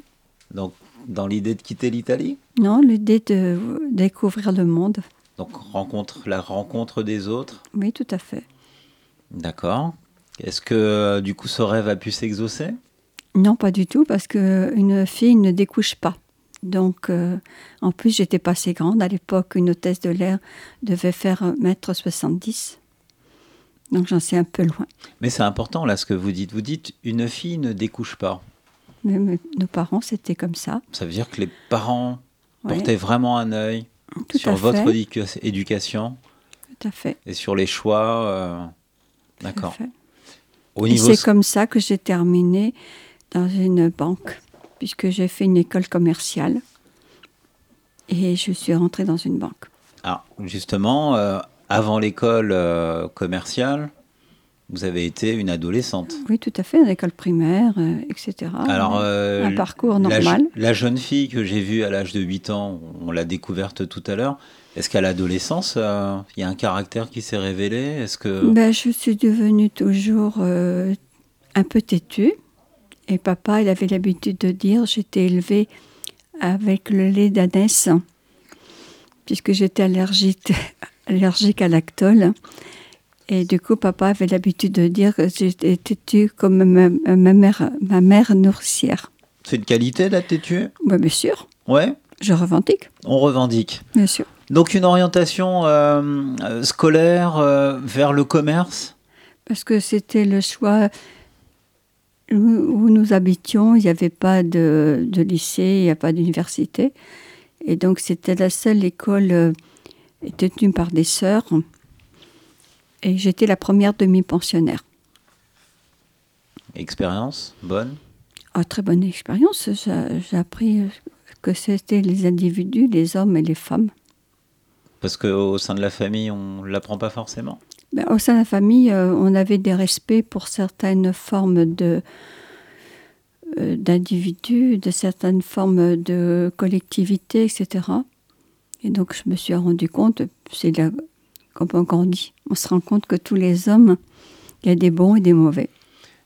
Donc, dans l'idée de quitter l'Italie? Non, l'idée de découvrir le monde. Donc, rencontre, la rencontre des autres? Oui, tout à fait. D'accord. Est-ce que, du coup, ce rêve a pu s'exaucer? Non, pas du tout, parce que une fille ne découche pas. Donc, euh, en plus, j'étais pas assez grande. À l'époque, une hôtesse de l'air devait faire 1m70. Donc, j'en sais un peu loin. Mais c'est important, là, ce que vous dites. Vous dites, une fille ne découche pas. Mais, mais nos parents, c'était comme ça. Ça veut dire que les parents Ouais, portaient vraiment un œil tout sur votre fait. éducation Tout à fait. et sur les choix. euh, D'accord. c'est comme ça que j'ai terminé dans une banque, puisque j'ai fait une école commerciale. Et je suis rentrée dans une banque. Ah, justement, euh, avant l'école euh, commerciale, vous avez été une adolescente. Oui, tout à fait, une école primaire, euh, etc. Alors, un parcours normal. la jeune fille que j'ai vue à l'âge de 8 ans, on l'a découverte tout à l'heure. Est-ce qu'à l'adolescence, euh, il y a un caractère qui s'est révélé? Est-ce que Ben, je suis devenue toujours euh, un peu têtue. Et papa, il avait l'habitude de dire j'étais élevée avec le lait d'ânesse, puisque j'étais allergique, allergique à lactole. Et du coup, papa avait l'habitude de dire que j'étais têtue comme ma, ma mère, ma mère nourricière. c'est une qualité d'être têtu Oui, bien sûr, Ouais, je revendique, on revendique. bien sûr. Donc une orientation euh, euh, scolaire euh, vers le commerce? Parce que c'était le choix où, nous habitions. Il n'y avait pas de, de lycée, il n'y a pas d'université. Et donc, c'était la seule école euh, détenue par des sœurs. Et j'étais la première demi-pensionnaire. Expérience bonne? Ah, très bonne expérience. J'ai j'ai appris euh, que c'était les individus, les hommes et les femmes. Parce qu'au sein de la famille, on ne l'apprend pas forcément? Ben, au sein de la famille, euh, on avait des respects pour certaines formes de euh, d'individus, de certaines formes de collectivité, etc. Et donc, je me suis rendu compte, c'est là quand on grandit, on se rend compte que tous les hommes, il y a des bons et des mauvais.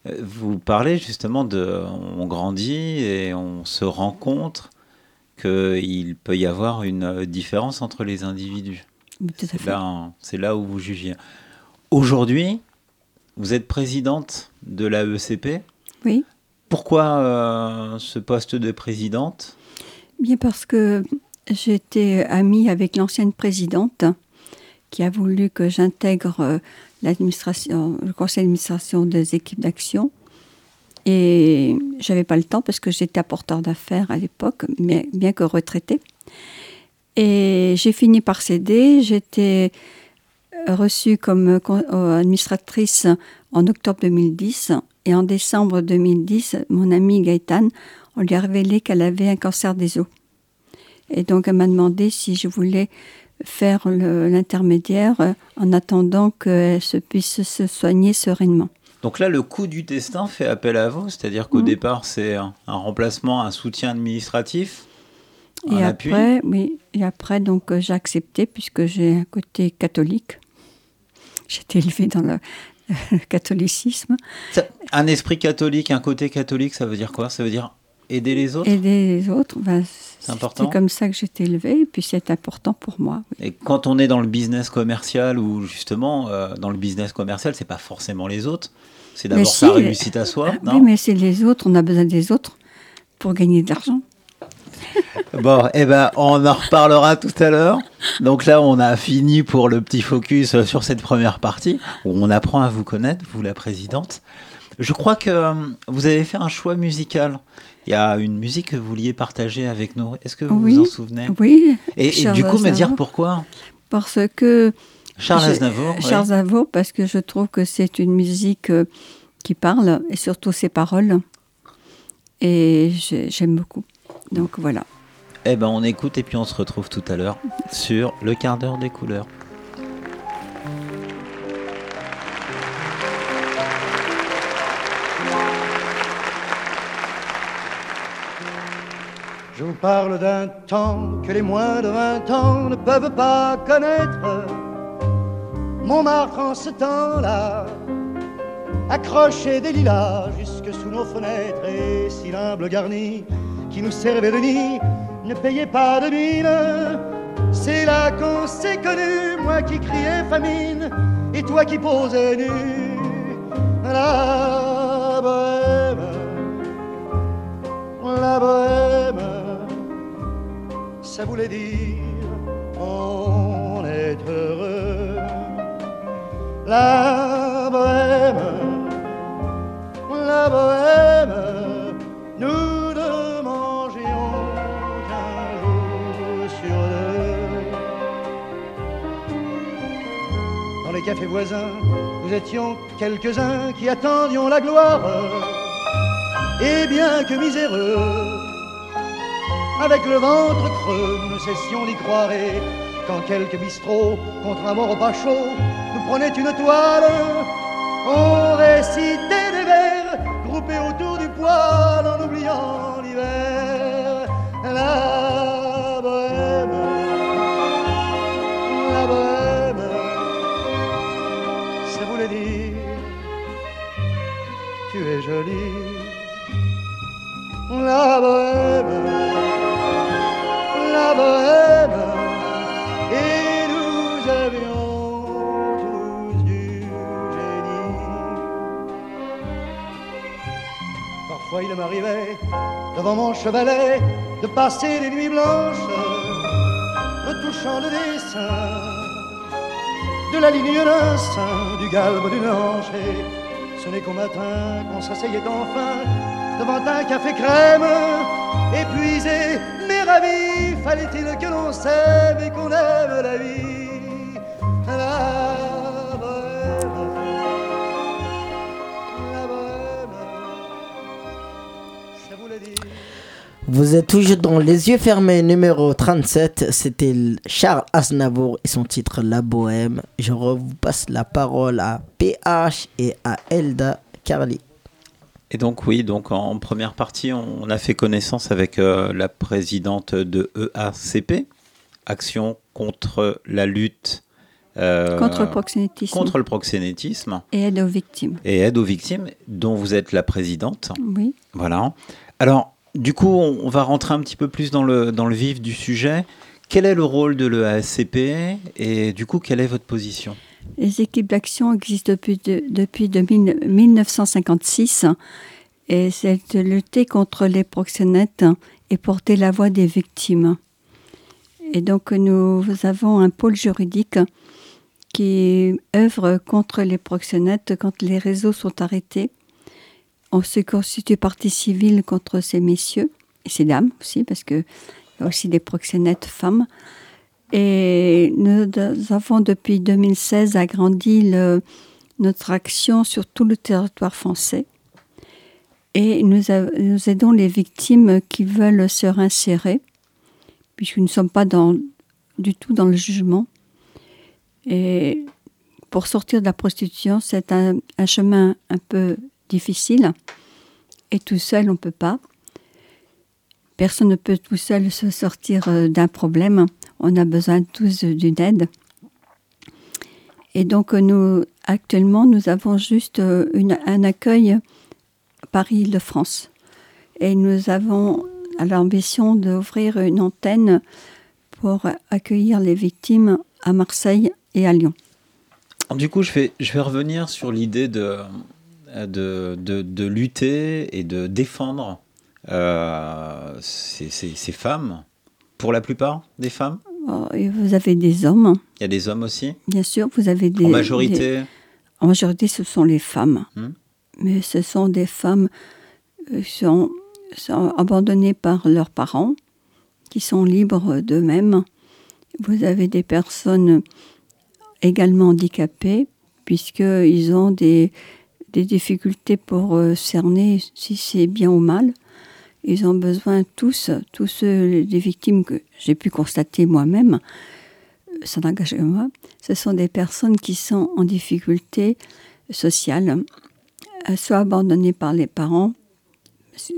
Euh, Vous parlez justement de... On grandit et on se rencontre qu'il peut y avoir une différence entre les individus. Mais Tout à C'est là, c'est là où vous jugiez. Aujourd'hui, vous êtes présidente de la ECP. Oui. Pourquoi euh, ce poste de présidente? Bien parce que j'étais amie avec l'ancienne présidente qui a voulu que j'intègre euh, l'administration, le conseil d'administration des équipes d'action. Et j'avais pas le temps parce que j'étais apporteur d'affaires à l'époque, bien que retraitée. Et j'ai fini par céder. J'étais reçue comme con- euh, administratrice en octobre 2010. Et en décembre 2010, mon amie Gaëtane, on lui a révélé qu'elle avait un cancer des os. Et donc, elle m'a demandé si je voulais faire l'intermédiaire euh, en attendant qu'elle se puisse se soigner sereinement. Donc là, le coup du destin fait appel à vous, c'est-à-dire qu'au Mhm. départ, c'est un, un remplacement, un soutien administratif, Et appui. après, oui, et après, donc, euh, j'ai accepté puisque j'ai un côté catholique. J'étais élevée dans le, le catholicisme. Un esprit catholique, un côté catholique, ça veut dire quoi? Ça veut dire aider les autres? Aider les autres, ben, C'est important. C'est comme ça que j'étais élevée, et puis c'est important pour moi. oui. Et quand on est dans le business commercial ou justement euh, dans le business commercial, c'est pas forcément les autres, c'est d'abord si, sa réussite à soi. Non? oui, mais c'est les autres, on a besoin des autres pour gagner de l'argent. Bon, eh ben, on en reparlera tout à l'heure. Donc là, on a fini pour le petit focus euh, sur cette première partie où on apprend à vous connaître, vous la présidente. Je crois que euh, vous avez fait un choix musical Il y a une musique que vous vouliez partager avec nous. Est-ce que vous Oui. vous en souvenez? Oui. Et, et du coup, me dire pourquoi? Parce que Charles Aznavour. Charles Aznavour, parce que je trouve que c'est une musique euh, qui parle, et surtout ses paroles. Et j'ai- j'aime beaucoup. Donc voilà. Eh ben, on écoute et puis on se retrouve tout à l'heure sur le quart d'heure des couleurs. Je vous parle d'un temps que les moins de 20 ans ne peuvent pas connaître. Montmartre en ce temps-là accrochait des lilas jusque sous nos fenêtres et si l'humble garni qui nous servait de nid ne payait pas de mine. C'est là qu'on s'est connus, moi qui criais famine et toi qui posais nu. La bohème la bohème, ça voulait dire on est heureux. La bohème, la bohème, Cafés voisins, nous étions quelques-uns qui attendions la gloire. Et bien que miséreux, avec le ventre creux, nous ne cessions d'y croire. Et quand quelques bistrots, contre un bon repas chaud, nous prenaient une toile, on récitait des vers groupés autour du poêle en oubliant l'hiver. La bohème, la bohème, et nous avions tous du génie. Parfois il m'arrivait, devant mon chevalet, de passer des nuits blanches, retouchant le dessin de la ligne d'un sein, du galbe d'une hanche. Ce n'est qu'au matin qu'on s'asseyait enfin devant un café crème, épuisé mais ravi. Fallait-il que l'on s'aime et qu'on aime la vie Vous êtes toujours dans Les Yeux Fermés, numéro 37. C'était Charles Aznavour et son titre La Bohème. Je vous passe la parole à PH et à Elda Carly. Et donc oui, donc en première partie, on a fait connaissance avec euh, la présidente de EACP, Action contre la lutte euh, Contre le proxénétisme. contre le proxénétisme Et aide aux victimes. et aide aux victimes, dont vous êtes la présidente. Oui. Voilà. Alors, du coup, on, va rentrer un petit peu plus dans le, dans le vif du sujet. Quel est le rôle de l'EACP et du coup, quelle est votre position? Les équipes d'action existent depuis, de- depuis de mille- 1956 et c'est de lutter contre les proxénètes et porter la voix des victimes. Et donc nous avons un pôle juridique qui œuvre contre les proxénètes quand les réseaux sont arrêtés. On se constitue partie civile contre ces messieurs et ces dames aussi, parce qu'il y a aussi des proxénètes femmes. Et nous avons depuis 2016 agrandi notre action sur tout le territoire français. Et nous, aidons les victimes qui veulent se réinsérer, puisque nous ne sommes pas du tout dans le jugement. Et pour sortir de la prostitution, c'est un chemin un peu difficile. Et tout seul, on ne peut pas. Personne ne peut tout seul se sortir euh, d'un problème. On a besoin tous d'une aide. Et donc, euh, nous, actuellement, nous avons juste euh, une- un accueil Paris-Île-de-France. Et nous avons l'ambition d'ouvrir une antenne pour accueillir les victimes à Marseille et à Lyon. Du coup, je vais, je vais revenir sur l'idée de, de, de, de lutter et de défendre euh, ces, ces- ces femmes, pour la plupart des femmes? Oh, et vous avez des hommes, Il y a des hommes aussi? bien sûr, vous avez des... en majorité? des- en majorité, ce sont les femmes. Hmm? Mais ce sont des femmes euh, qui sont sont abandonnés par leurs parents, qui sont libres d'eux-mêmes. Vous avez des personnes également handicapées, puisqu'ils ont des, des difficultés pour euh, cerner si c'est bien ou mal. Ils ont besoin tous, tous ceux des victimes que j'ai pu constater moi-même, ça n'engage que moi, ce sont des personnes qui sont en difficulté sociale, euh, soit abandonnées par les parents.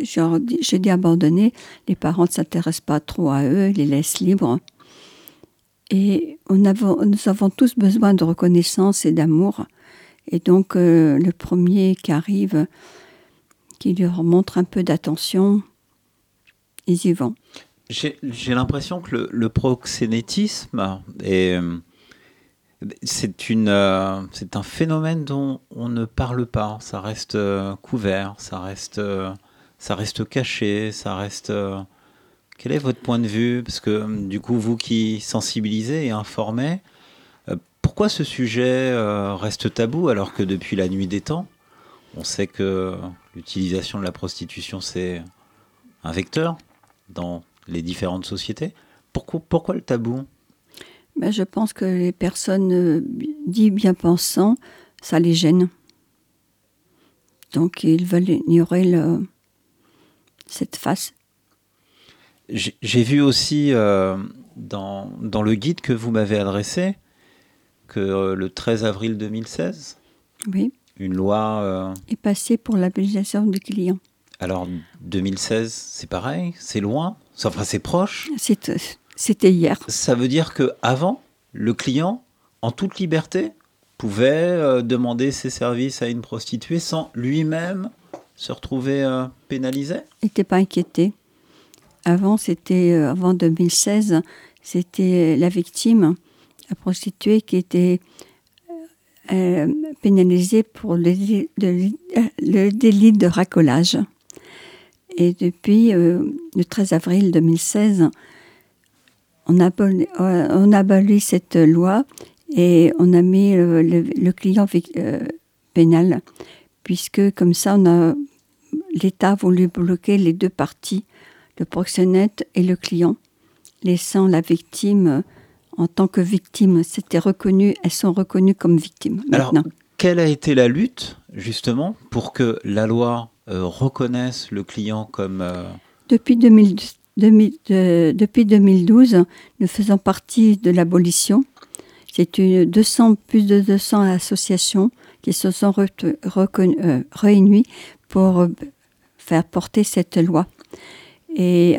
Genre, je dis abandonnées, les parents ne s'intéressent pas trop à eux, les laissent libres. Et nous avons tous besoin de reconnaissance et d'amour. Et donc, euh, le premier qui arrive, qui leur montre un peu d'attention, ils y vont. J'ai l'impression que le, proxénétisme euh, c'est un phénomène dont on ne parle pas. Ça reste euh, couvert, ça reste, ça reste caché, ça reste. quel est votre point de vue? Parce que du coup, vous qui sensibilisez et informez, pourquoi ce sujet euh, reste tabou alors que depuis la nuit des temps, on sait que l'utilisation de la prostitution c'est un vecteur dans les différentes sociétés? Pourquoi, pourquoi le tabou? Ben, je pense que les personnes euh, dites bien pensant, ça les gêne. Donc ils veulent ignorer le- cette face. J'ai j'ai vu aussi euh, dans, dans le guide que vous m'avez adressé que euh, le 13 avril 2016, Oui. une loi. euh, Et passer pour l'habilitation du client. alors 2016, c'est pareil, c'est loin, enfin c'est proche. C'est- C'était hier. Ça veut dire que avant, le client, en toute liberté, pouvait euh, demander ses services à une prostituée sans lui-même se retrouver euh, pénalisé? Il n'était pas inquiété. Avant, c'était euh, avant 2016, c'était la victime, prostituée, qui était euh, pénalisée pour le, euh, délit de racolage. Et depuis euh, le 13 avril 2016, on a, aboli, euh, on cette loi et on a mis le, client euh, pénal, puisque comme ça, l'État a voulu bloquer les deux parties, le proxénète et le client, laissant la victime euh, en tant que victime. C'était reconnu, elles sont reconnues comme victimes Alors, maintenant. quelle a été la lutte, justement, pour que la loi euh, reconnaisse le client comme... euh, Depuis, 2000 2000 euh, depuis 2012, nous faisons partie de l'abolition. C'est une 200, plus de 200 associations qui se sont re- recon- euh, réunies pour faire porter cette loi. Et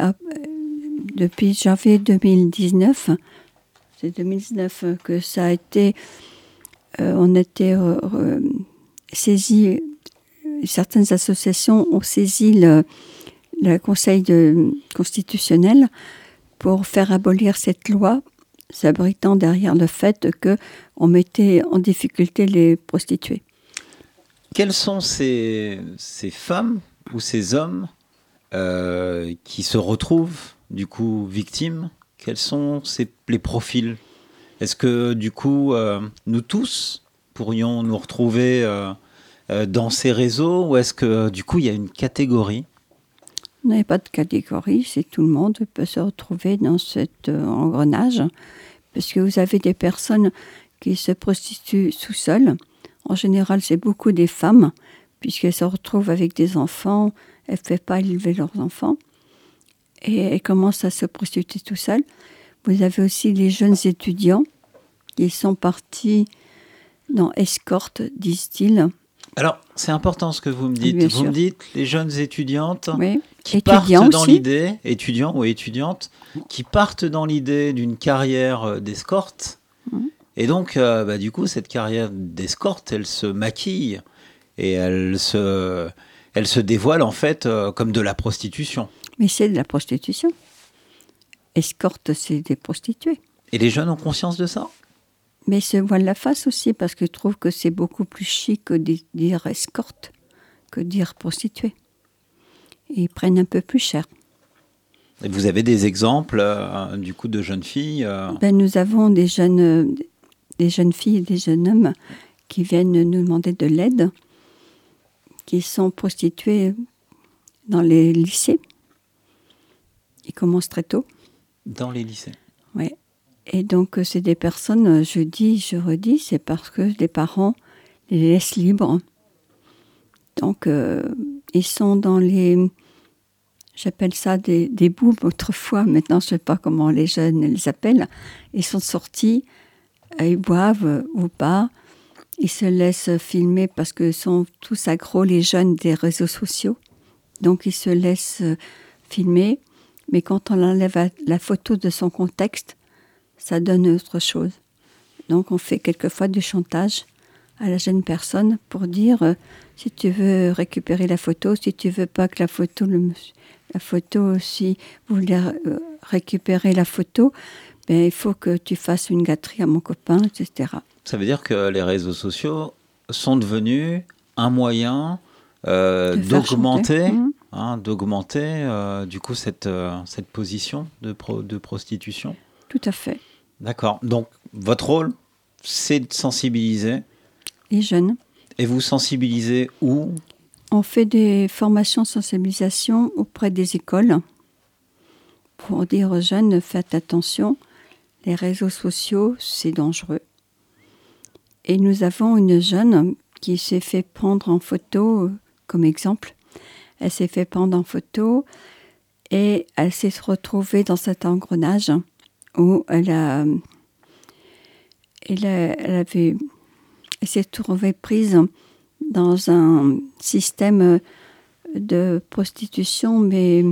depuis janvier 2019, c'est 2019 que ça a été, euh, on été euh, saisi, certaines associations ont saisi le, Conseil constitutionnel pour faire abolir cette loi, s'abritant derrière le fait que on mettait en difficulté les prostituées. Quelles sont ces, ces femmes ou ces hommes euh, qui se retrouvent, du coup, victimes Quels sont ces, les profils? Est-ce que, du coup, euh, nous tous pourrions nous retrouver euh, euh, dans ces réseaux ou est-ce que, du coup, il y a une catégorie? N'y a pas de catégorie, c'est tout le monde peut se retrouver dans cet engrenage, parce que vous avez des personnes qui se prostituent sous sol. En général, c'est beaucoup des femmes, puisqu'elles se retrouvent avec des enfants, elles ne peuvent pas élever leurs enfants, et elles commencent à se prostituer tout seules. Vous avez aussi les jeunes étudiants qui sont partis dans escorte, disent-ils. Alors, c'est important ce que vous me dites. Bien vous sûr. me dites les jeunes étudiantes Oui. qui Étudiants partent dans l'idée, étudiants ou étudiantes, qui partent dans l'idée d'une carrière euh, d'escorte. Mhm. Et donc, euh, bah, du coup, cette carrière d'escorte, elle se maquille et elle se, elle se dévoile en fait euh, comme de la prostitution. Mais c'est de la prostitution. Escorte, c'est des prostituées. Et les jeunes ont conscience de ça? Mais ils se voilent la face aussi parce qu'ils trouvent que c'est beaucoup plus chic que de dire escorte que dire prostituée. Et ils prennent un peu plus cher. Et vous avez des exemples, euh, du coup, de jeunes filles euh, Ben, nous avons des jeunes, des jeunes filles et des jeunes hommes qui viennent nous demander de l'aide, qui sont prostituées dans les lycées. Ils commencent très tôt. Dans les lycées. Ouais. Et donc, euh, c'est des personnes, euh, je dis, je redis, c'est parce que les parents les laissent libres. Donc, euh, ils sont dans les. J'appelle ça des, des autrefois, maintenant je ne sais pas comment les jeunes les appellent. Ils sont sortis, ils boivent ou pas, ils se laissent filmer parce que sont tous accros, les jeunes des réseaux sociaux. Donc ils se laissent filmer, mais quand on enlève la- photo de son contexte, ça donne autre chose. Donc on fait quelquefois du chantage à la jeune personne pour dire euh, si tu veux récupérer la photo, si tu veux pas que la photo, le la photo, si vous voulez euh, récupérer la photo, ben, il faut que tu fasses une gâterie à mon copain, etc. Ça veut dire que les réseaux sociaux sont devenus un moyen euh, d'augmenter, chanter. Hein, d'augmenter euh, du coup cette, euh, cette position de, pro- de prostitution. Tout à fait. D'accord. Donc votre rôle, c'est de sensibiliser. Les jeunes. Et vous sensibilisez où? On fait des formations de sensibilisation auprès des écoles pour dire aux jeunes faites attention, les réseaux sociaux, c'est dangereux. Et nous avons une jeune qui s'est fait prendre en photo, comme exemple. Elle s'est fait prendre en photo et elle s'est retrouvée dans cet engrenage où elle a, elle, a- elle s'est trouvée prise dans un système de prostitution, mais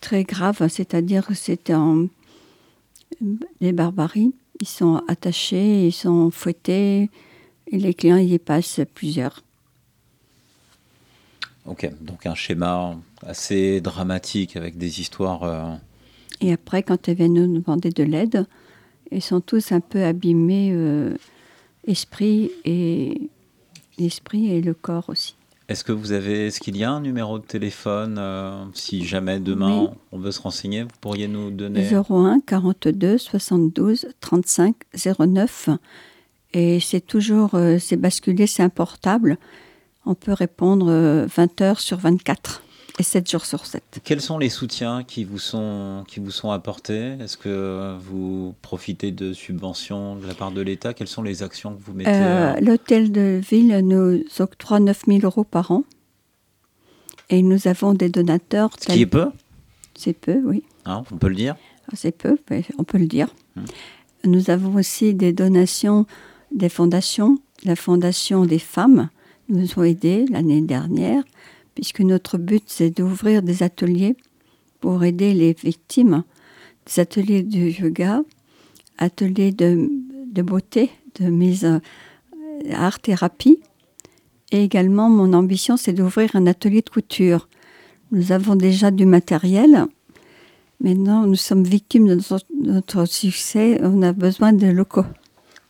très grave, c'est-à-dire que c'était des barbaries. Ils sont attachés, ils sont fouettés, et les clients y passent plusieurs. Ok, donc un schéma assez dramatique avec des histoires. euh, Et après, quand elles viennent nous demander de l'aide, ils sont tous un peu abîmés, euh, esprit et l'esprit et le corps aussi. Est-ce que vous avez, est-ce qu'il y a un numéro de téléphone euh, si jamais demain Oui. on veut se renseigner, vous pourriez nous donner? 01 42 72 35 09. Et c'est toujours, c'est basculé, c'est un portable. On peut répondre euh, 20 heures sur 24 et 7 jours sur 7. Quels sont les soutiens qui vous sont, qui vous sont apportés? Est-ce que vous profitez de subventions de la part de l'État? Quelles sont les actions que vous mettez Euh, euh, L'hôtel de ville nous octroie 9 000 euros par an. Et nous avons des donateurs. Ce qui est peu? C'est peu, oui. hein, On peut le dire? C'est peu, mais on peut le dire. Hmm. Nous avons aussi des donations des fondations. La Fondation des femmes nous ont aidés l'année dernière, puisque notre but, c'est d'ouvrir des ateliers pour aider les victimes, des ateliers de yoga, ateliers de, beauté, de mise euh, art-thérapie. Et également, mon ambition, c'est d'ouvrir un atelier de couture. Nous avons déjà du matériel. Maintenant, nous sommes victimes de notre succès. On a besoin de locaux.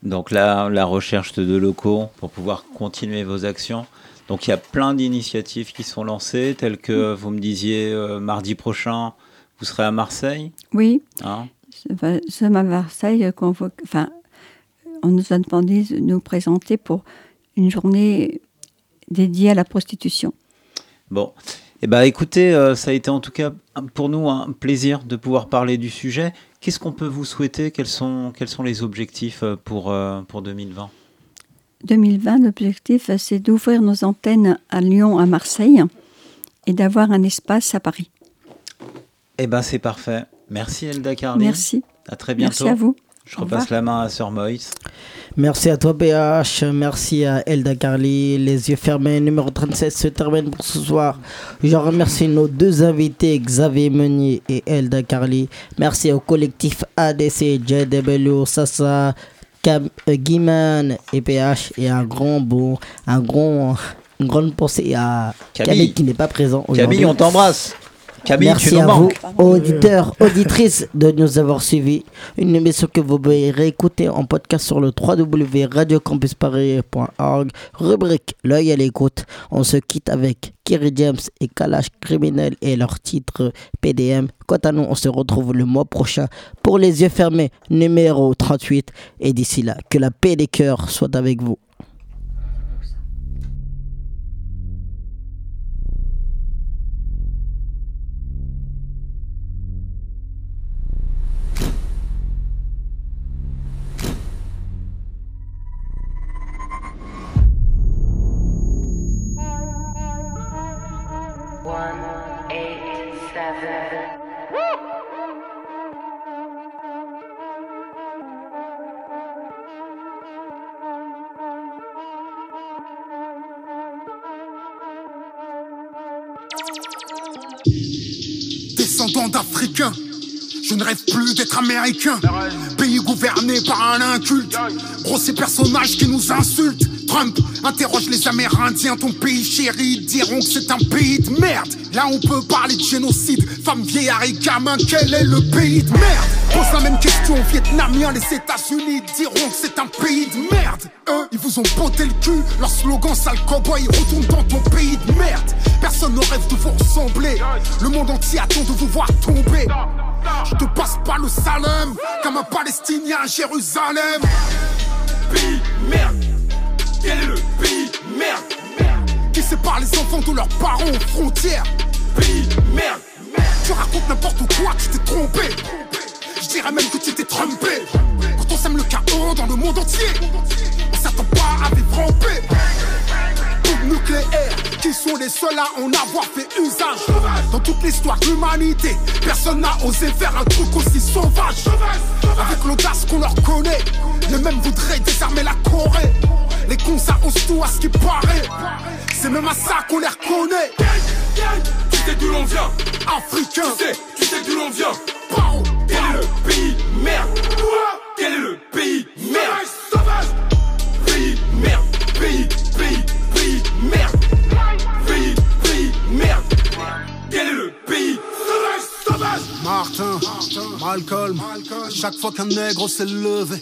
Donc là, la recherche de locaux pour pouvoir continuer vos actions. Donc il y a plein d'initiatives qui sont lancées, telles que vous me disiez euh, mardi prochain, vous serez à Marseille. Oui, hein nous sommes à Marseille. Enfin, on nous a demandé de nous présenter pour une journée dédiée à la prostitution. Bon, eh ben, écoutez, euh, ça a été en tout cas pour nous un plaisir de pouvoir parler du sujet. Qu'est-ce qu'on peut vous souhaiter? Quels sont, quels sont les objectifs euh, pour, euh, pour 2020 2020, l'objectif, c'est d'ouvrir nos antennes à Lyon, à Marseille, et d'avoir un espace à Paris. Eh ben, c'est parfait. Merci Elda Carly. Merci. À très bientôt. Merci à vous. Je repasse la main à Sœur Moïse. Merci à toi PH, merci à Elda Carly, les yeux fermés, numéro 37 se termine pour ce soir. Je remercie nos deux invités, Xavier Meunier et Elda Carly. Merci au collectif ADC, JW, Sasa, Cam, euh, Guiman et PH. Et un grand bon, un grand, une grande pensée à Camille. Camille, qui n'est pas présent aujourd'hui. Camille, on t'embrasse. Camille, Merci tu nous à manques. vous, auditeurs, auditrices, de nous avoir suivis. Une émission que vous pouvez réécouter en podcast sur le www.radiocampusparis.org. Rubrique L'œil à l'écoute. On se quitte avec Kerry James et Kalash Criminel et leur titre PDM. Quant à nous, on se retrouve le mois prochain pour Les yeux fermés, numéro 38. Et d'ici là, que la paix des cœurs soit avec vous. Je ne rêve plus d'être américain. Pays gouverné par un inculte. Gros, ces personnages qui nous insultent. Trump interroge les Amérindiens, ton pays chéri, diront que c'est un pays de merde. Là, on peut parler de génocide. Femmes, vieillards et quel est le pays de merde? Pose la même question aux Vietnamiens, les États-Unis diront que c'est un pays de merde. Eux, ils vous ont botté le cul. Leur slogan, sale cowboy, retourne dans ton pays de merde. Personne ne rêve de vous ressembler. Le monde entier attend de vous voir tomber. Je te passe pas le salem comme un Palestinien à Jérusalem. Pays merde. Quel est le pays merde? Qui sépare les enfants de leurs parents aux frontières? Pays merde. Tu racontes n'importe quoi, tu t'es trompé. Je dirais même que tu t'es trompé. Quand on sème le chaos dans le monde entier, on s'attend pas à vivre en. Bombe nucléaire, qui sont les seuls à en avoir fait usage. Dans toute l'histoire de l'humanité, personne n'a osé faire un truc aussi sauvage. Avec l'audace qu'on leur connaît, les mêmes voudraient désarmer la Corée. Les cons, ça tout à ce qui paraît. C'est même à ça qu'on les reconnaît. Tu sais d'où l'on vient, africain. Tu sais, tu sais d'où l'on vient. Quel est le pays merde? Quel est le pays merde? Pays merde, pays, pays merde. Pays, pays merde. Quel est le pays? Martin, Malcolm, chaque fois qu'un nègre s'est levé,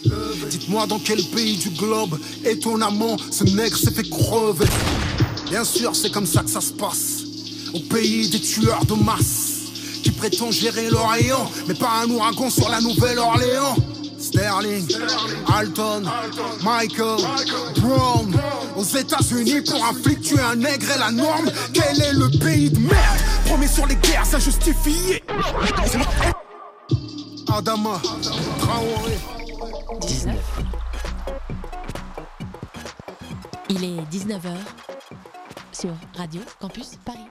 dites-moi dans quel pays du globe, étonnamment, ce nègre s'est fait crever. Bien sûr, c'est comme ça que ça se passe, au pays des tueurs de masse, qui prétend gérer l'Orient, mais pas un ouragan sur la Nouvelle-Orléans. Sterling, Alton, Michael, Brown, aux États-Unis pour un flic tuer un nègre est la norme. Quel est le pays de merde? Promis sur les guerres injustifiées. Adama, Traoré. 19. Il est 19h sur Radio Campus Paris.